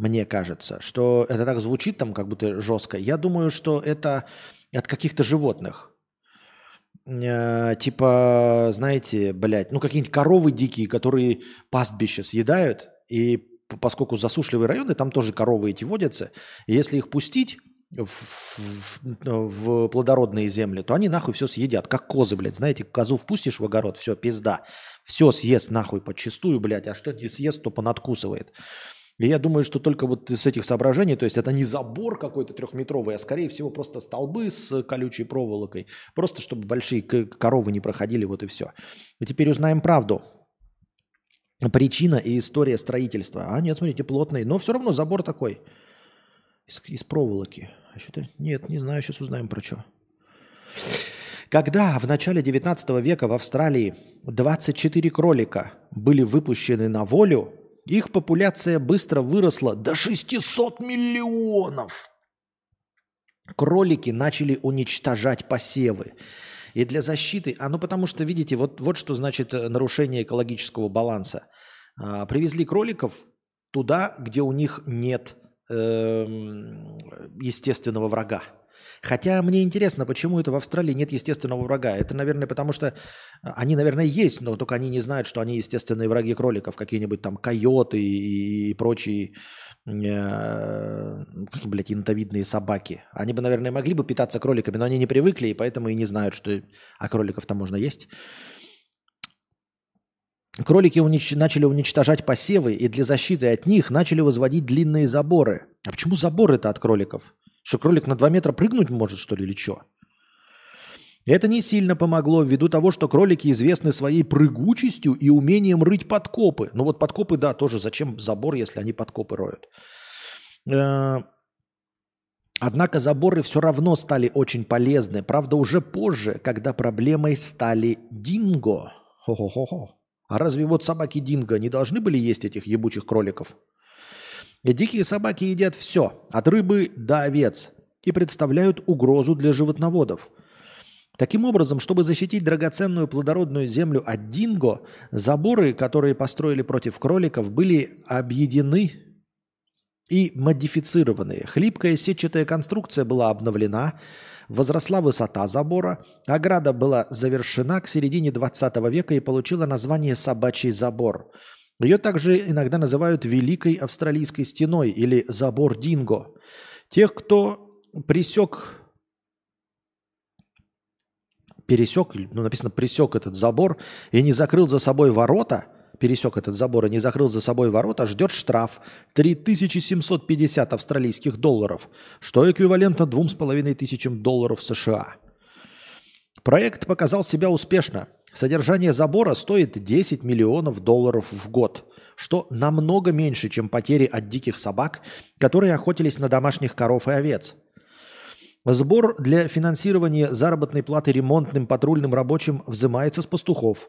мне кажется, что это так звучит там как будто жестко. Я думаю, что это от каких-то животных. Э, типа, знаете, блядь, ну какие-нибудь коровы дикие, которые пастбище съедают, и поскольку засушливые районы, там тоже коровы эти водятся, и если их пустить в, в, в плодородные земли, то они нахуй все съедят, как козы, блядь. Знаете, козу впустишь в огород, все, пизда. Все съест нахуй подчистую, блядь, а что не съест, то понадкусывает. И я думаю, что только вот с этих соображений, то есть это не забор какой-то трехметровый, а скорее всего просто столбы с колючей проволокой, просто чтобы большие коровы не проходили, вот и все. И теперь узнаем правду. Причина и история строительства. А нет, смотрите, плотный, но все равно забор такой, из, из проволоки. А что-то, нет, не знаю, сейчас узнаем про что. Когда в начале 19 века в Австралии 24 кролика были выпущены на волю, их популяция быстро выросла до 600 миллионов. Кролики начали уничтожать посевы. И для защиты, а ну потому что, видите, вот, вот что значит э, нарушение экологического баланса. А, привезли кроликов туда, где у них нет э, естественного врага. Хотя мне интересно, почему это в Австралии нет естественного врага. Это, наверное, потому что они, наверное, есть, но только они не знают, что они естественные враги кроликов, какие-нибудь там койоты и, и прочие, э, какие, блядь, интовидные собаки. Они бы, наверное, могли бы питаться кроликами, но они не привыкли, и поэтому и не знают, что а кроликов там можно есть. Кролики унич... начали уничтожать посевы, и для защиты от них начали возводить длинные заборы. А почему заборы-то от кроликов? Что кролик на 2 метра прыгнуть может, что ли, или что? Это не сильно помогло ввиду того, что кролики известны своей прыгучестью и умением рыть подкопы. Ну вот подкопы, да, тоже зачем забор, если они подкопы роют. Э, однако заборы все равно стали очень полезны. Правда, уже позже, когда проблемой стали динго. Хо-хо-хо-хо. А разве вот собаки динго не должны были есть этих ебучих кроликов? Дикие собаки едят все, от рыбы до овец, и представляют угрозу для животноводов. Таким образом, чтобы защитить драгоценную плодородную землю от динго, заборы, которые построили против кроликов, были объедены и модифицированы. Хлипкая сетчатая конструкция была обновлена, возросла высота забора, ограда была завершена к середине 20 века и получила название «собачий забор». Ее также иногда называют Великой Австралийской стеной или забор Динго. Тех, кто присек, пересек, ну написано присек этот забор и не закрыл за собой ворота, пересек этот забор и не закрыл за собой ворота, ждет штраф 3750 австралийских долларов, что эквивалентно 2500 долларов США. Проект показал себя успешно – Содержание забора стоит 10 миллионов долларов в год, что намного меньше, чем потери от диких собак, которые охотились на домашних коров и овец. Сбор для финансирования заработной платы ремонтным патрульным рабочим взимается с пастухов.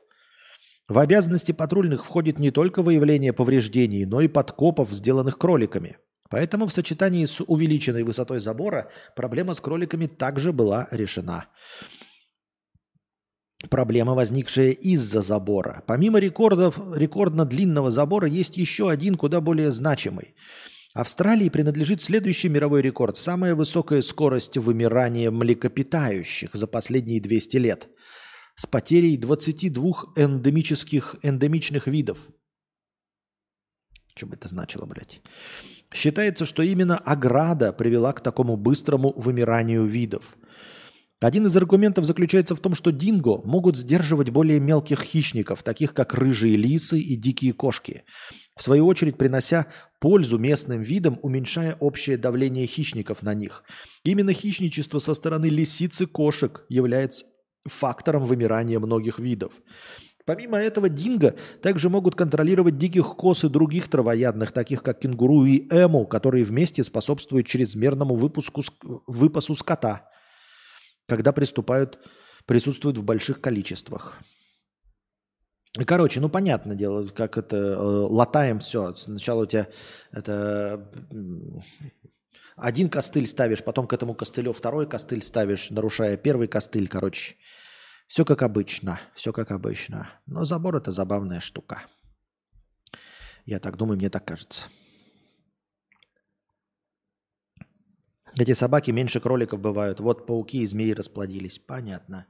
В обязанности патрульных входит не только выявление повреждений, но и подкопов, сделанных кроликами. Поэтому в сочетании с увеличенной высотой забора проблема с кроликами также была решена. Проблема, возникшая из-за забора. Помимо рекордов, рекордно длинного забора есть еще один куда более значимый. Австралии принадлежит следующий мировой рекорд. Самая высокая скорость вымирания млекопитающих за последние 200 лет. С потерей 22 эндемических, эндемичных видов. Что бы это значило, блядь? Считается, что именно ограда привела к такому быстрому вымиранию видов. Один из аргументов заключается в том, что динго могут сдерживать более мелких хищников, таких как рыжие лисы и дикие кошки, в свою очередь принося пользу местным видам, уменьшая общее давление хищников на них. Именно хищничество со стороны лисиц и кошек является фактором вымирания многих видов. Помимо этого, динго также могут контролировать диких коз и других травоядных, таких как кенгуру и эму, которые вместе способствуют чрезмерному выпуску, выпасу скота, когда приступают, присутствуют в больших количествах. Короче, ну понятное дело, как это э, латаем все. Сначала у тебя это один костыль ставишь, потом к этому костылю второй костыль ставишь, нарушая первый костыль. Короче, все как обычно, все как обычно. Но забор это забавная штука. Я так думаю, мне так кажется. Эти собаки меньше кроликов бывают. Вот пауки и змеи расплодились. Понятно.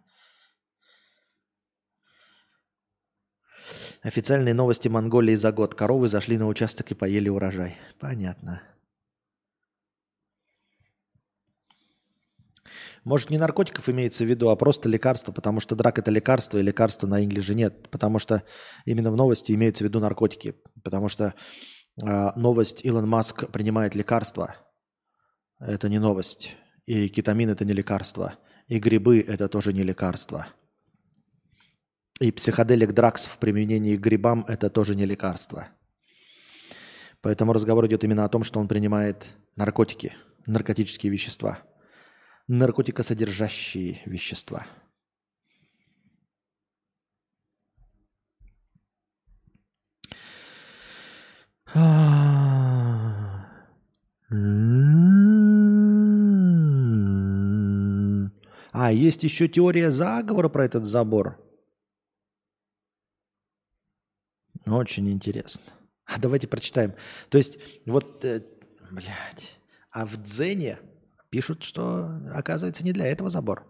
Официальные новости Монголии за год. Коровы зашли на участок и поели урожай. Понятно. Может, не наркотиков имеется в виду, а просто лекарство, потому что драк это лекарство, и лекарства на инглиже нет. Потому что именно в новости имеются в виду наркотики. Потому что э, новость Илон Маск принимает лекарства. Это не новость. И кетамин это не лекарство. И грибы это тоже не лекарство. И психоделик дракс в применении к грибам это тоже не лекарство. Поэтому разговор идет именно о том, что он принимает наркотики, наркотические вещества – наркотикосодержащие вещества. А, есть еще теория заговора про этот забор. Очень интересно. А давайте прочитаем. То есть, вот, э, блядь, а в Дзене Пишут, что, оказывается, не для этого забор.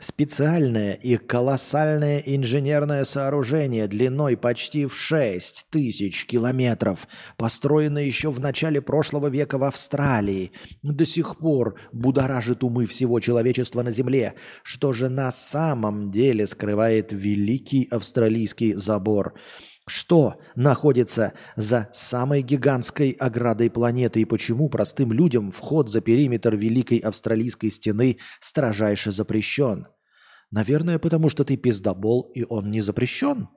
Специальное и колоссальное инженерное сооружение длиной почти в 6 тысяч километров, построенное еще в начале прошлого века в Австралии, до сих пор будоражит умы всего человечества на Земле. Что же на самом деле скрывает великий австралийский забор – что находится за самой гигантской оградой планеты и почему простым людям вход за периметр Великой Австралийской стены строжайше запрещен? Наверное, потому что ты пиздобол, и он не запрещен.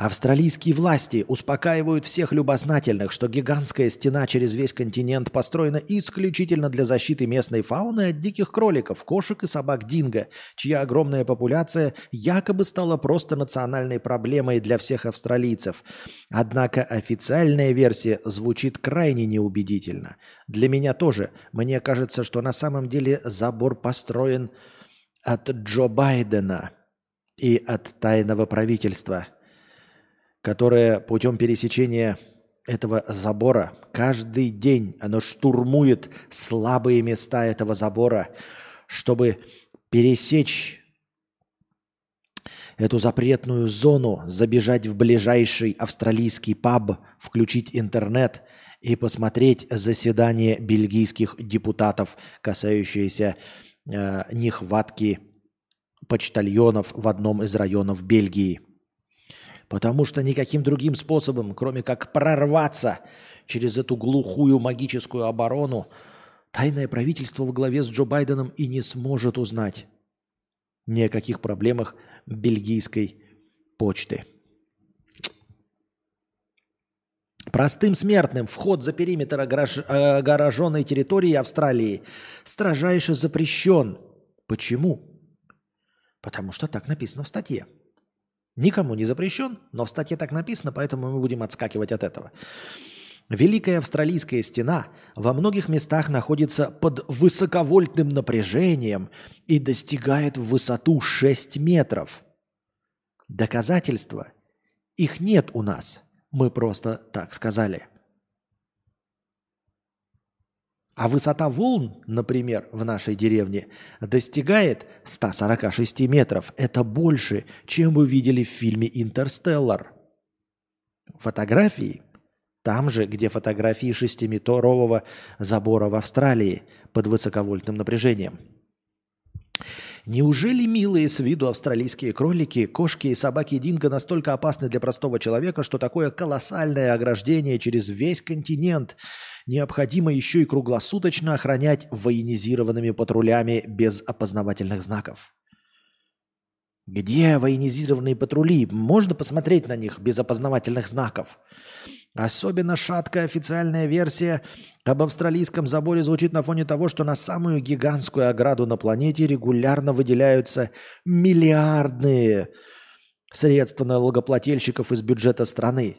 Австралийские власти успокаивают всех любознательных, что гигантская стена через весь континент построена исключительно для защиты местной фауны от диких кроликов, кошек и собак динго, чья огромная популяция якобы стала просто национальной проблемой для всех австралийцев. Однако официальная версия звучит крайне неубедительно. Для меня тоже. Мне кажется, что на самом деле забор построен от Джо Байдена и от тайного правительства – которое путем пересечения этого забора каждый день оно штурмует слабые места этого забора, чтобы пересечь эту запретную зону, забежать в ближайший австралийский паб, включить интернет и посмотреть заседание бельгийских депутатов, касающиеся э, нехватки почтальонов в одном из районов Бельгии – Потому что никаким другим способом, кроме как прорваться через эту глухую магическую оборону, тайное правительство во главе с Джо Байденом и не сможет узнать ни о каких проблемах бельгийской почты. Простым смертным вход за периметр огороженной территории Австралии строжайше запрещен. Почему? Потому что так написано в статье. Никому не запрещен, но в статье так написано, поэтому мы будем отскакивать от этого. Великая Австралийская стена во многих местах находится под высоковольтным напряжением и достигает в высоту 6 метров. Доказательства? Их нет у нас. Мы просто так сказали. А высота волн, например, в нашей деревне достигает 146 метров. Это больше, чем вы видели в фильме «Интерстеллар». Фотографии там же, где фотографии шестиметрового забора в Австралии под высоковольтным напряжением. Неужели милые с виду австралийские кролики, кошки и собаки Динго настолько опасны для простого человека, что такое колоссальное ограждение через весь континент необходимо еще и круглосуточно охранять военизированными патрулями без опознавательных знаков? Где военизированные патрули? Можно посмотреть на них без опознавательных знаков? Особенно шаткая официальная версия об австралийском заборе звучит на фоне того, что на самую гигантскую ограду на планете регулярно выделяются миллиардные средства налогоплательщиков из бюджета страны.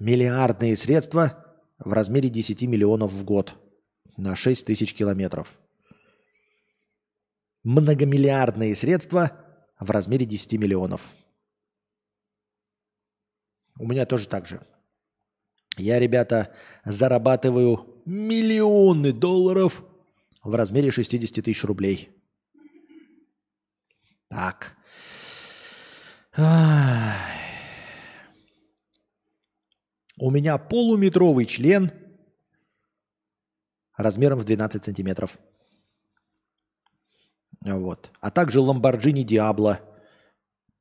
Миллиардные средства в размере 10 миллионов в год на 6 тысяч километров. Многомиллиардные средства в размере 10 миллионов. У меня тоже так же. Я, ребята, зарабатываю миллионы долларов в размере 60 тысяч рублей. Так. У меня полуметровый член размером в 12 сантиметров. Вот. А также Lamborghini Diablo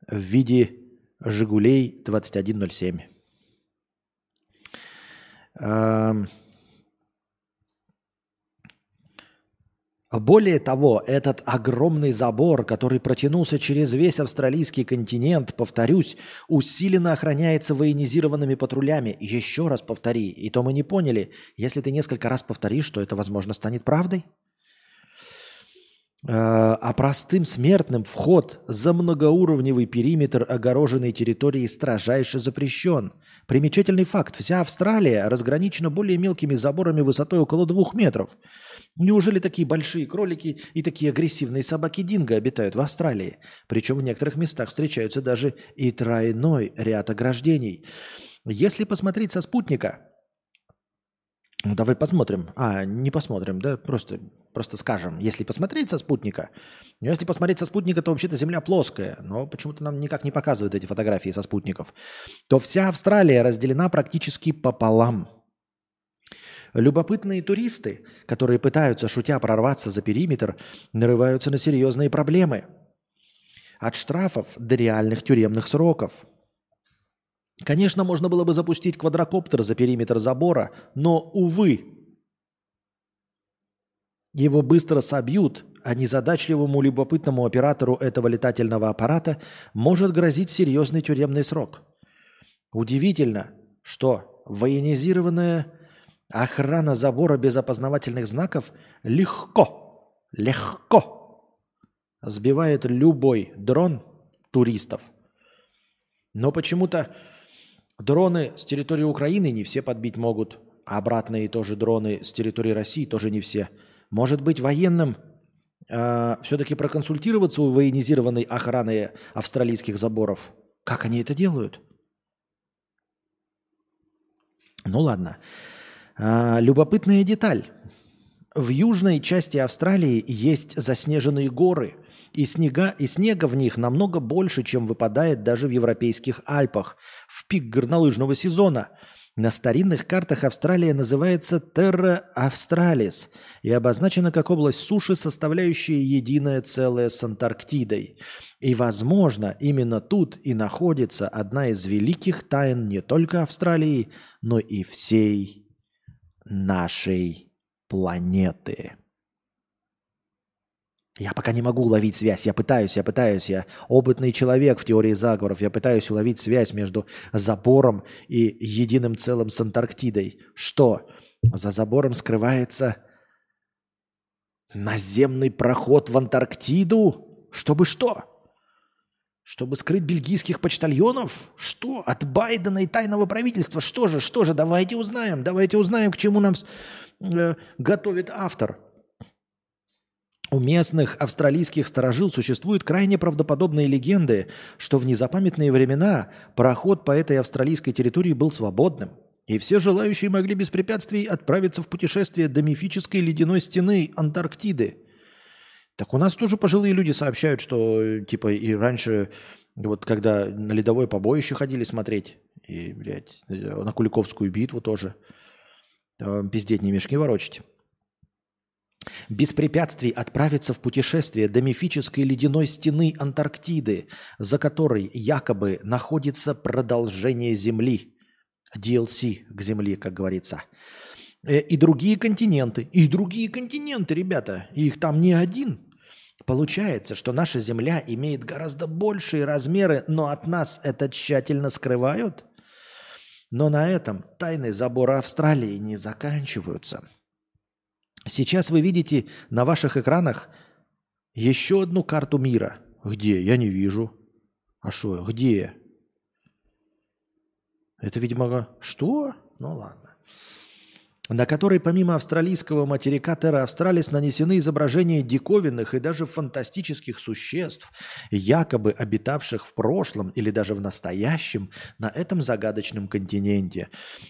в виде Жигулей 2107. Более того, этот огромный забор, который протянулся через весь австралийский континент, повторюсь, усиленно охраняется военизированными патрулями. Еще раз повтори, и то мы не поняли. Если ты несколько раз повторишь, что это, возможно, станет правдой? Э, а простым смертным вход за многоуровневый периметр огороженной территории строжайше запрещен. Примечательный факт. Вся Австралия разграничена более мелкими заборами высотой около двух метров. Неужели такие большие кролики и такие агрессивные собаки динго обитают в Австралии? Причем в некоторых местах встречаются даже и тройной ряд ограждений. Если посмотреть со спутника, ну, давай посмотрим. А, не посмотрим, да? Просто, просто скажем. Если посмотреть со спутника, ну, если посмотреть со спутника, то вообще-то Земля плоская, но почему-то нам никак не показывают эти фотографии со спутников, то вся Австралия разделена практически пополам. Любопытные туристы, которые пытаются, шутя, прорваться за периметр, нарываются на серьезные проблемы. От штрафов до реальных тюремных сроков – Конечно, можно было бы запустить квадрокоптер за периметр забора, но, увы, его быстро собьют, а незадачливому любопытному оператору этого летательного аппарата может грозить серьезный тюремный срок. Удивительно, что военизированная охрана забора без опознавательных знаков легко, легко сбивает любой дрон туристов. Но почему-то Дроны с территории Украины не все подбить могут, а обратные тоже дроны с территории России тоже не все. Может быть, военным э, все-таки проконсультироваться у военизированной охраны австралийских заборов? Как они это делают? Ну ладно. А, любопытная деталь. В южной части Австралии есть заснеженные горы – и снега, и снега в них намного больше, чем выпадает даже в европейских Альпах в пик горнолыжного сезона. На старинных картах Австралия называется Terra Australis и обозначена как область суши, составляющая единое целое с Антарктидой. И, возможно, именно тут и находится одна из великих тайн не только Австралии, но и всей нашей планеты. Я пока не могу уловить связь. Я пытаюсь, я пытаюсь. Я опытный человек в теории заговоров. Я пытаюсь уловить связь между забором и единым целым с Антарктидой. Что? За забором скрывается наземный проход в Антарктиду? Чтобы что? Чтобы скрыть бельгийских почтальонов? Что? От Байдена и тайного правительства? Что же? Что же? Давайте узнаем. Давайте узнаем, к чему нам э, готовит автор. У местных австралийских сторожил существуют крайне правдоподобные легенды, что в незапамятные времена проход по этой австралийской территории был свободным. и все желающие могли без препятствий отправиться в путешествие до мифической ледяной стены Антарктиды. Так у нас тоже пожилые люди сообщают, что типа и раньше, вот когда на ледовое побоище ходили смотреть, и, блядь, на Куликовскую битву тоже, э, пиздеть не мешки ворочать. Без препятствий отправиться в путешествие до мифической ледяной стены Антарктиды, за которой якобы находится продолжение Земли – DLC к Земле, как говорится. Э, и другие континенты. И другие континенты, ребята. Их там не один. Получается, что наша Земля имеет гораздо большие размеры, но от нас это тщательно скрывают. Но на этом тайны забора Австралии не заканчиваются. Сейчас вы видите на ваших экранах еще одну карту мира. Где? Я не вижу. А что? Где? Это, видимо, что? Ну ладно. На которой помимо австралийского материка Терра Австралис нанесены изображения диковинных и даже фантастических существ, якобы обитавших в прошлом или даже в настоящем на этом загадочном континенте.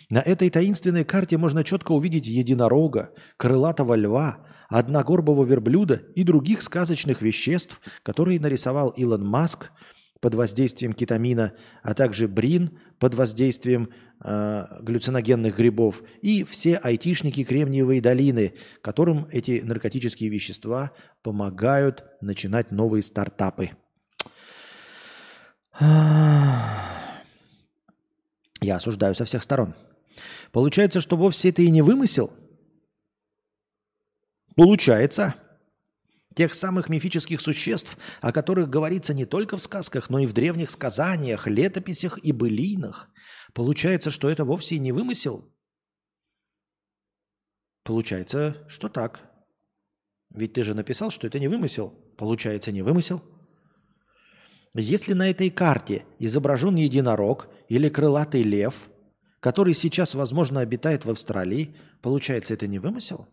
На этой таинственной карте можно четко увидеть единорога, крылатого льва, одногорбого верблюда и других сказочных веществ, которые нарисовал Илон Маск – под воздействием кетамина, а также брин под воздействием э, галлюциногенных грибов и все айтишники Кремниевой долины, которым эти наркотические вещества помогают начинать новые стартапы. Я осуждаю со всех сторон. Получается, что вовсе это и не вымысел? Получается тех самых мифических существ, о которых говорится не только в сказках, но и в древних сказаниях, летописях и былинах. Получается, что это вовсе не вымысел? Получается, что так. Ведь ты же написал, что это не вымысел. Получается, не вымысел. Если на этой карте изображен единорог или крылатый лев, который сейчас, возможно, обитает в Австралии, получается, это не вымысел?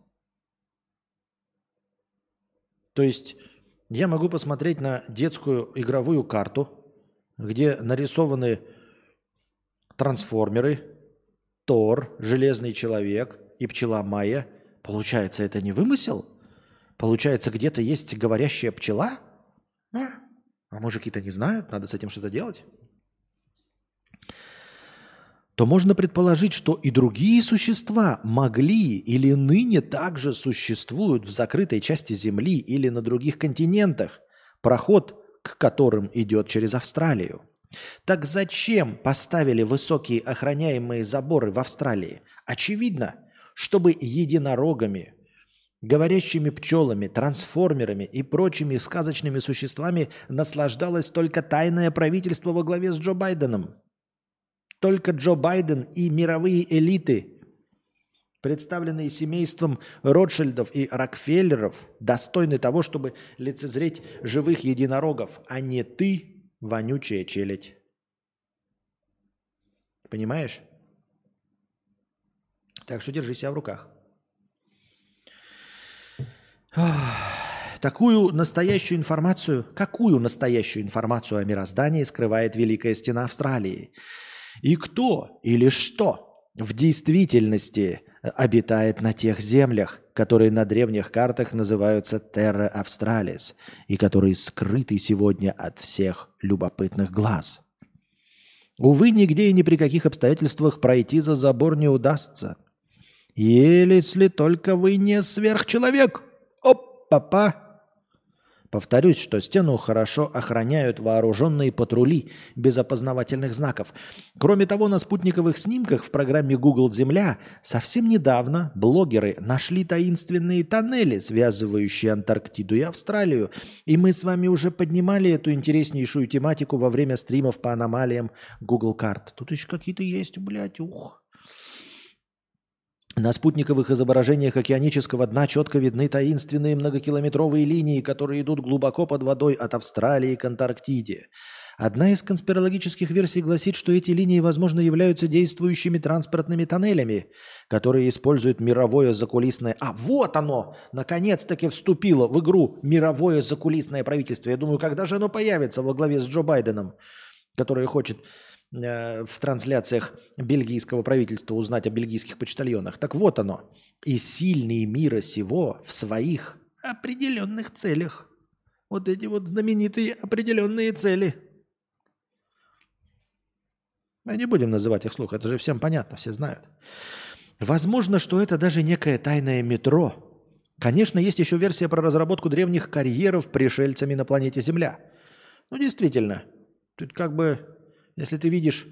То есть я могу посмотреть на детскую игровую карту, где нарисованы трансформеры, Тор, Железный Человек и Пчела Майя. Получается, это не вымысел? Получается, где-то есть говорящая пчела? А, а мужики-то не знают, надо с этим что-то делать то можно предположить, что и другие существа могли или ныне также существуют в закрытой части Земли или на других континентах, проход к которым идет через Австралию. Так зачем поставили высокие охраняемые заборы в Австралии? Очевидно, чтобы единорогами, говорящими пчелами, трансформерами и прочими сказочными существами наслаждалось только тайное правительство во главе с Джо Байденом – только Джо Байден и мировые элиты, представленные семейством Ротшильдов и Рокфеллеров, достойны того, чтобы лицезреть живых единорогов, а не ты, вонючая челядь. Понимаешь? Так что держи себя в руках. Такую настоящую информацию, какую настоящую информацию о мироздании скрывает Великая Стена Австралии – и кто или что в действительности обитает на тех землях, которые на древних картах называются Terra Australis и которые скрыты сегодня от всех любопытных глаз. Увы, нигде и ни при каких обстоятельствах пройти за забор не удастся. Если только вы не сверхчеловек. Оп-папа! Повторюсь, что стену хорошо охраняют вооруженные патрули без опознавательных знаков. Кроме того, на спутниковых снимках в программе Google Земля совсем недавно блогеры нашли таинственные тоннели, связывающие Антарктиду и Австралию. И мы с вами уже поднимали эту интереснейшую тематику во время стримов по аномалиям Google карт. Тут еще какие-то есть, блядь, ух. На спутниковых изображениях океанического дна четко видны таинственные многокилометровые линии, которые идут глубоко под водой от Австралии к Антарктиде. Одна из конспирологических версий гласит, что эти линии, возможно, являются действующими транспортными тоннелями, которые используют мировое закулисное... А, вот оно! Наконец-таки вступило в игру мировое закулисное правительство. Я думаю, когда же оно появится во главе с Джо Байденом, который хочет в трансляциях бельгийского правительства узнать о бельгийских почтальонах. Так вот оно. И сильные мира сего в своих определенных целях. Вот эти вот знаменитые определенные цели. Мы не будем называть их слух, это же всем понятно, все знают. Возможно, что это даже некое тайное метро. Конечно, есть еще версия про разработку древних карьеров пришельцами на планете Земля. Ну, действительно, тут как бы, если ты видишь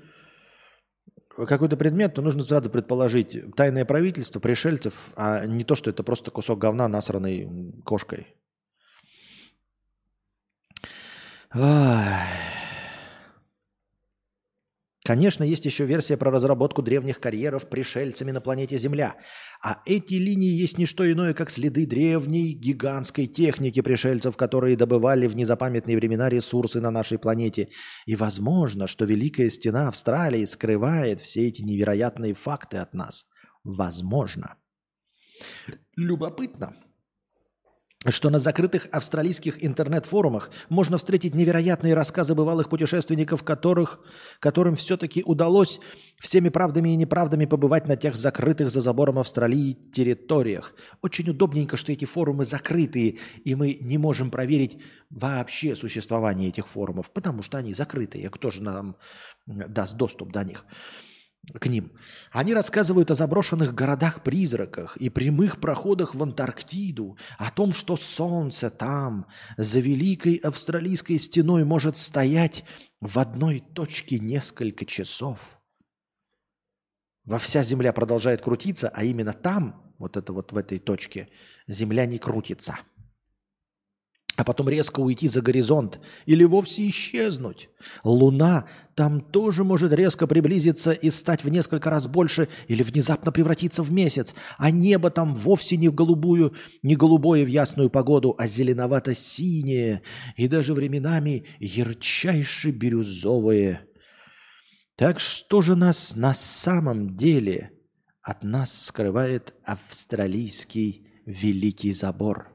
какой-то предмет, то нужно сразу предположить тайное правительство пришельцев, а не то, что это просто кусок говна, насранный кошкой. Ай. Конечно, есть еще версия про разработку древних карьеров пришельцами на планете Земля. А эти линии есть не что иное, как следы древней гигантской техники пришельцев, которые добывали в незапамятные времена ресурсы на нашей планете. И возможно, что Великая Стена Австралии скрывает все эти невероятные факты от нас. Возможно. Любопытно что на закрытых австралийских интернет-форумах можно встретить невероятные рассказы бывалых путешественников, которых, которым все-таки удалось всеми правдами и неправдами побывать на тех закрытых за забором Австралии территориях. Очень удобненько, что эти форумы закрытые, и мы не можем проверить вообще существование этих форумов, потому что они закрытые. Кто же нам даст доступ до них? К ним. Они рассказывают о заброшенных городах-призраках и прямых проходах в Антарктиду, о том, что солнце там, за великой австралийской стеной, может стоять в одной точке несколько часов. Во вся Земля продолжает крутиться, а именно там, вот это вот в этой точке, Земля не крутится – а потом резко уйти за горизонт или вовсе исчезнуть. Луна там тоже может резко приблизиться и стать в несколько раз больше или внезапно превратиться в месяц, а небо там вовсе не в голубую, не голубое в ясную погоду, а зеленовато-синее и даже временами ярчайше бирюзовое. Так что же нас на самом деле от нас скрывает австралийский Великий Забор?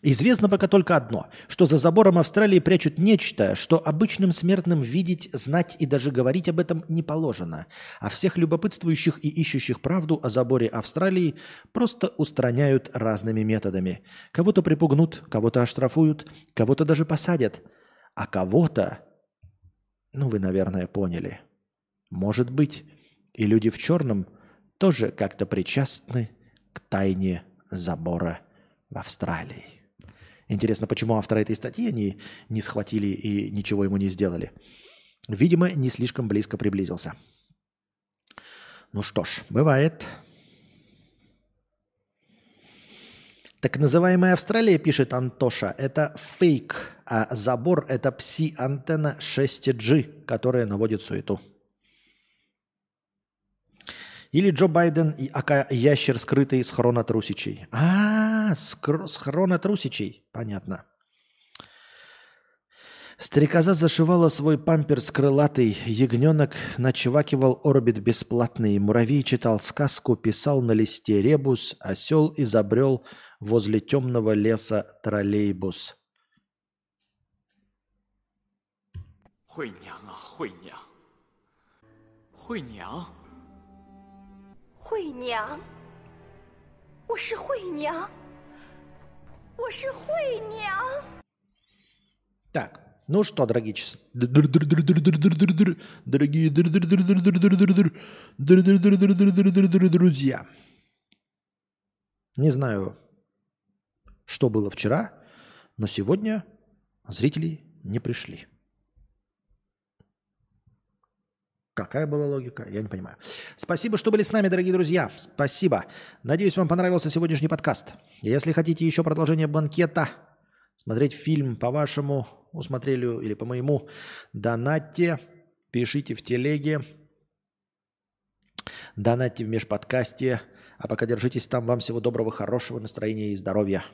Известно пока только одно, что за забором Австралии прячут нечто, что обычным смертным видеть, знать и даже говорить об этом не положено, а всех любопытствующих и ищущих правду о заборе Австралии просто устраняют разными методами. Кого-то припугнут, кого-то оштрафуют, кого-то даже посадят, а кого-то, ну вы, наверное, поняли, может быть, и люди в черном тоже как-то причастны к тайне забора в Австралии. Интересно, почему автора этой статьи они не схватили и ничего ему не сделали? Видимо, не слишком близко приблизился. Ну что ж, бывает. Так называемая Австралия, пишет Антоша, это фейк, а забор – это пси-антенна 6G, которая наводит суету. Или Джо Байден и ящер, скрытый с хрона трусичей. А, с хрона трусичей. Понятно. Стрекоза зашивала свой пампер с крылатый, ягненок ночевакивал орбит бесплатный, муравей читал сказку, писал на листе ребус, осел изобрел возле темного леса троллейбус. Хуйня, хуйня. Хуйня. 惠娘，惠娘。惠娘，我是惠娘，我是惠娘。Так, ну что, дорогие дорогие друзья, не знаю, что было вчера, но сегодня зрители не пришли. Какая была логика? Я не понимаю. Спасибо, что были с нами, дорогие друзья. Спасибо. Надеюсь, вам понравился сегодняшний подкаст. Если хотите еще продолжение банкета, смотреть фильм по вашему усмотрелию или по моему, донатьте, пишите в телеге, донатьте в межподкасте. А пока держитесь там. Вам всего доброго, хорошего настроения и здоровья.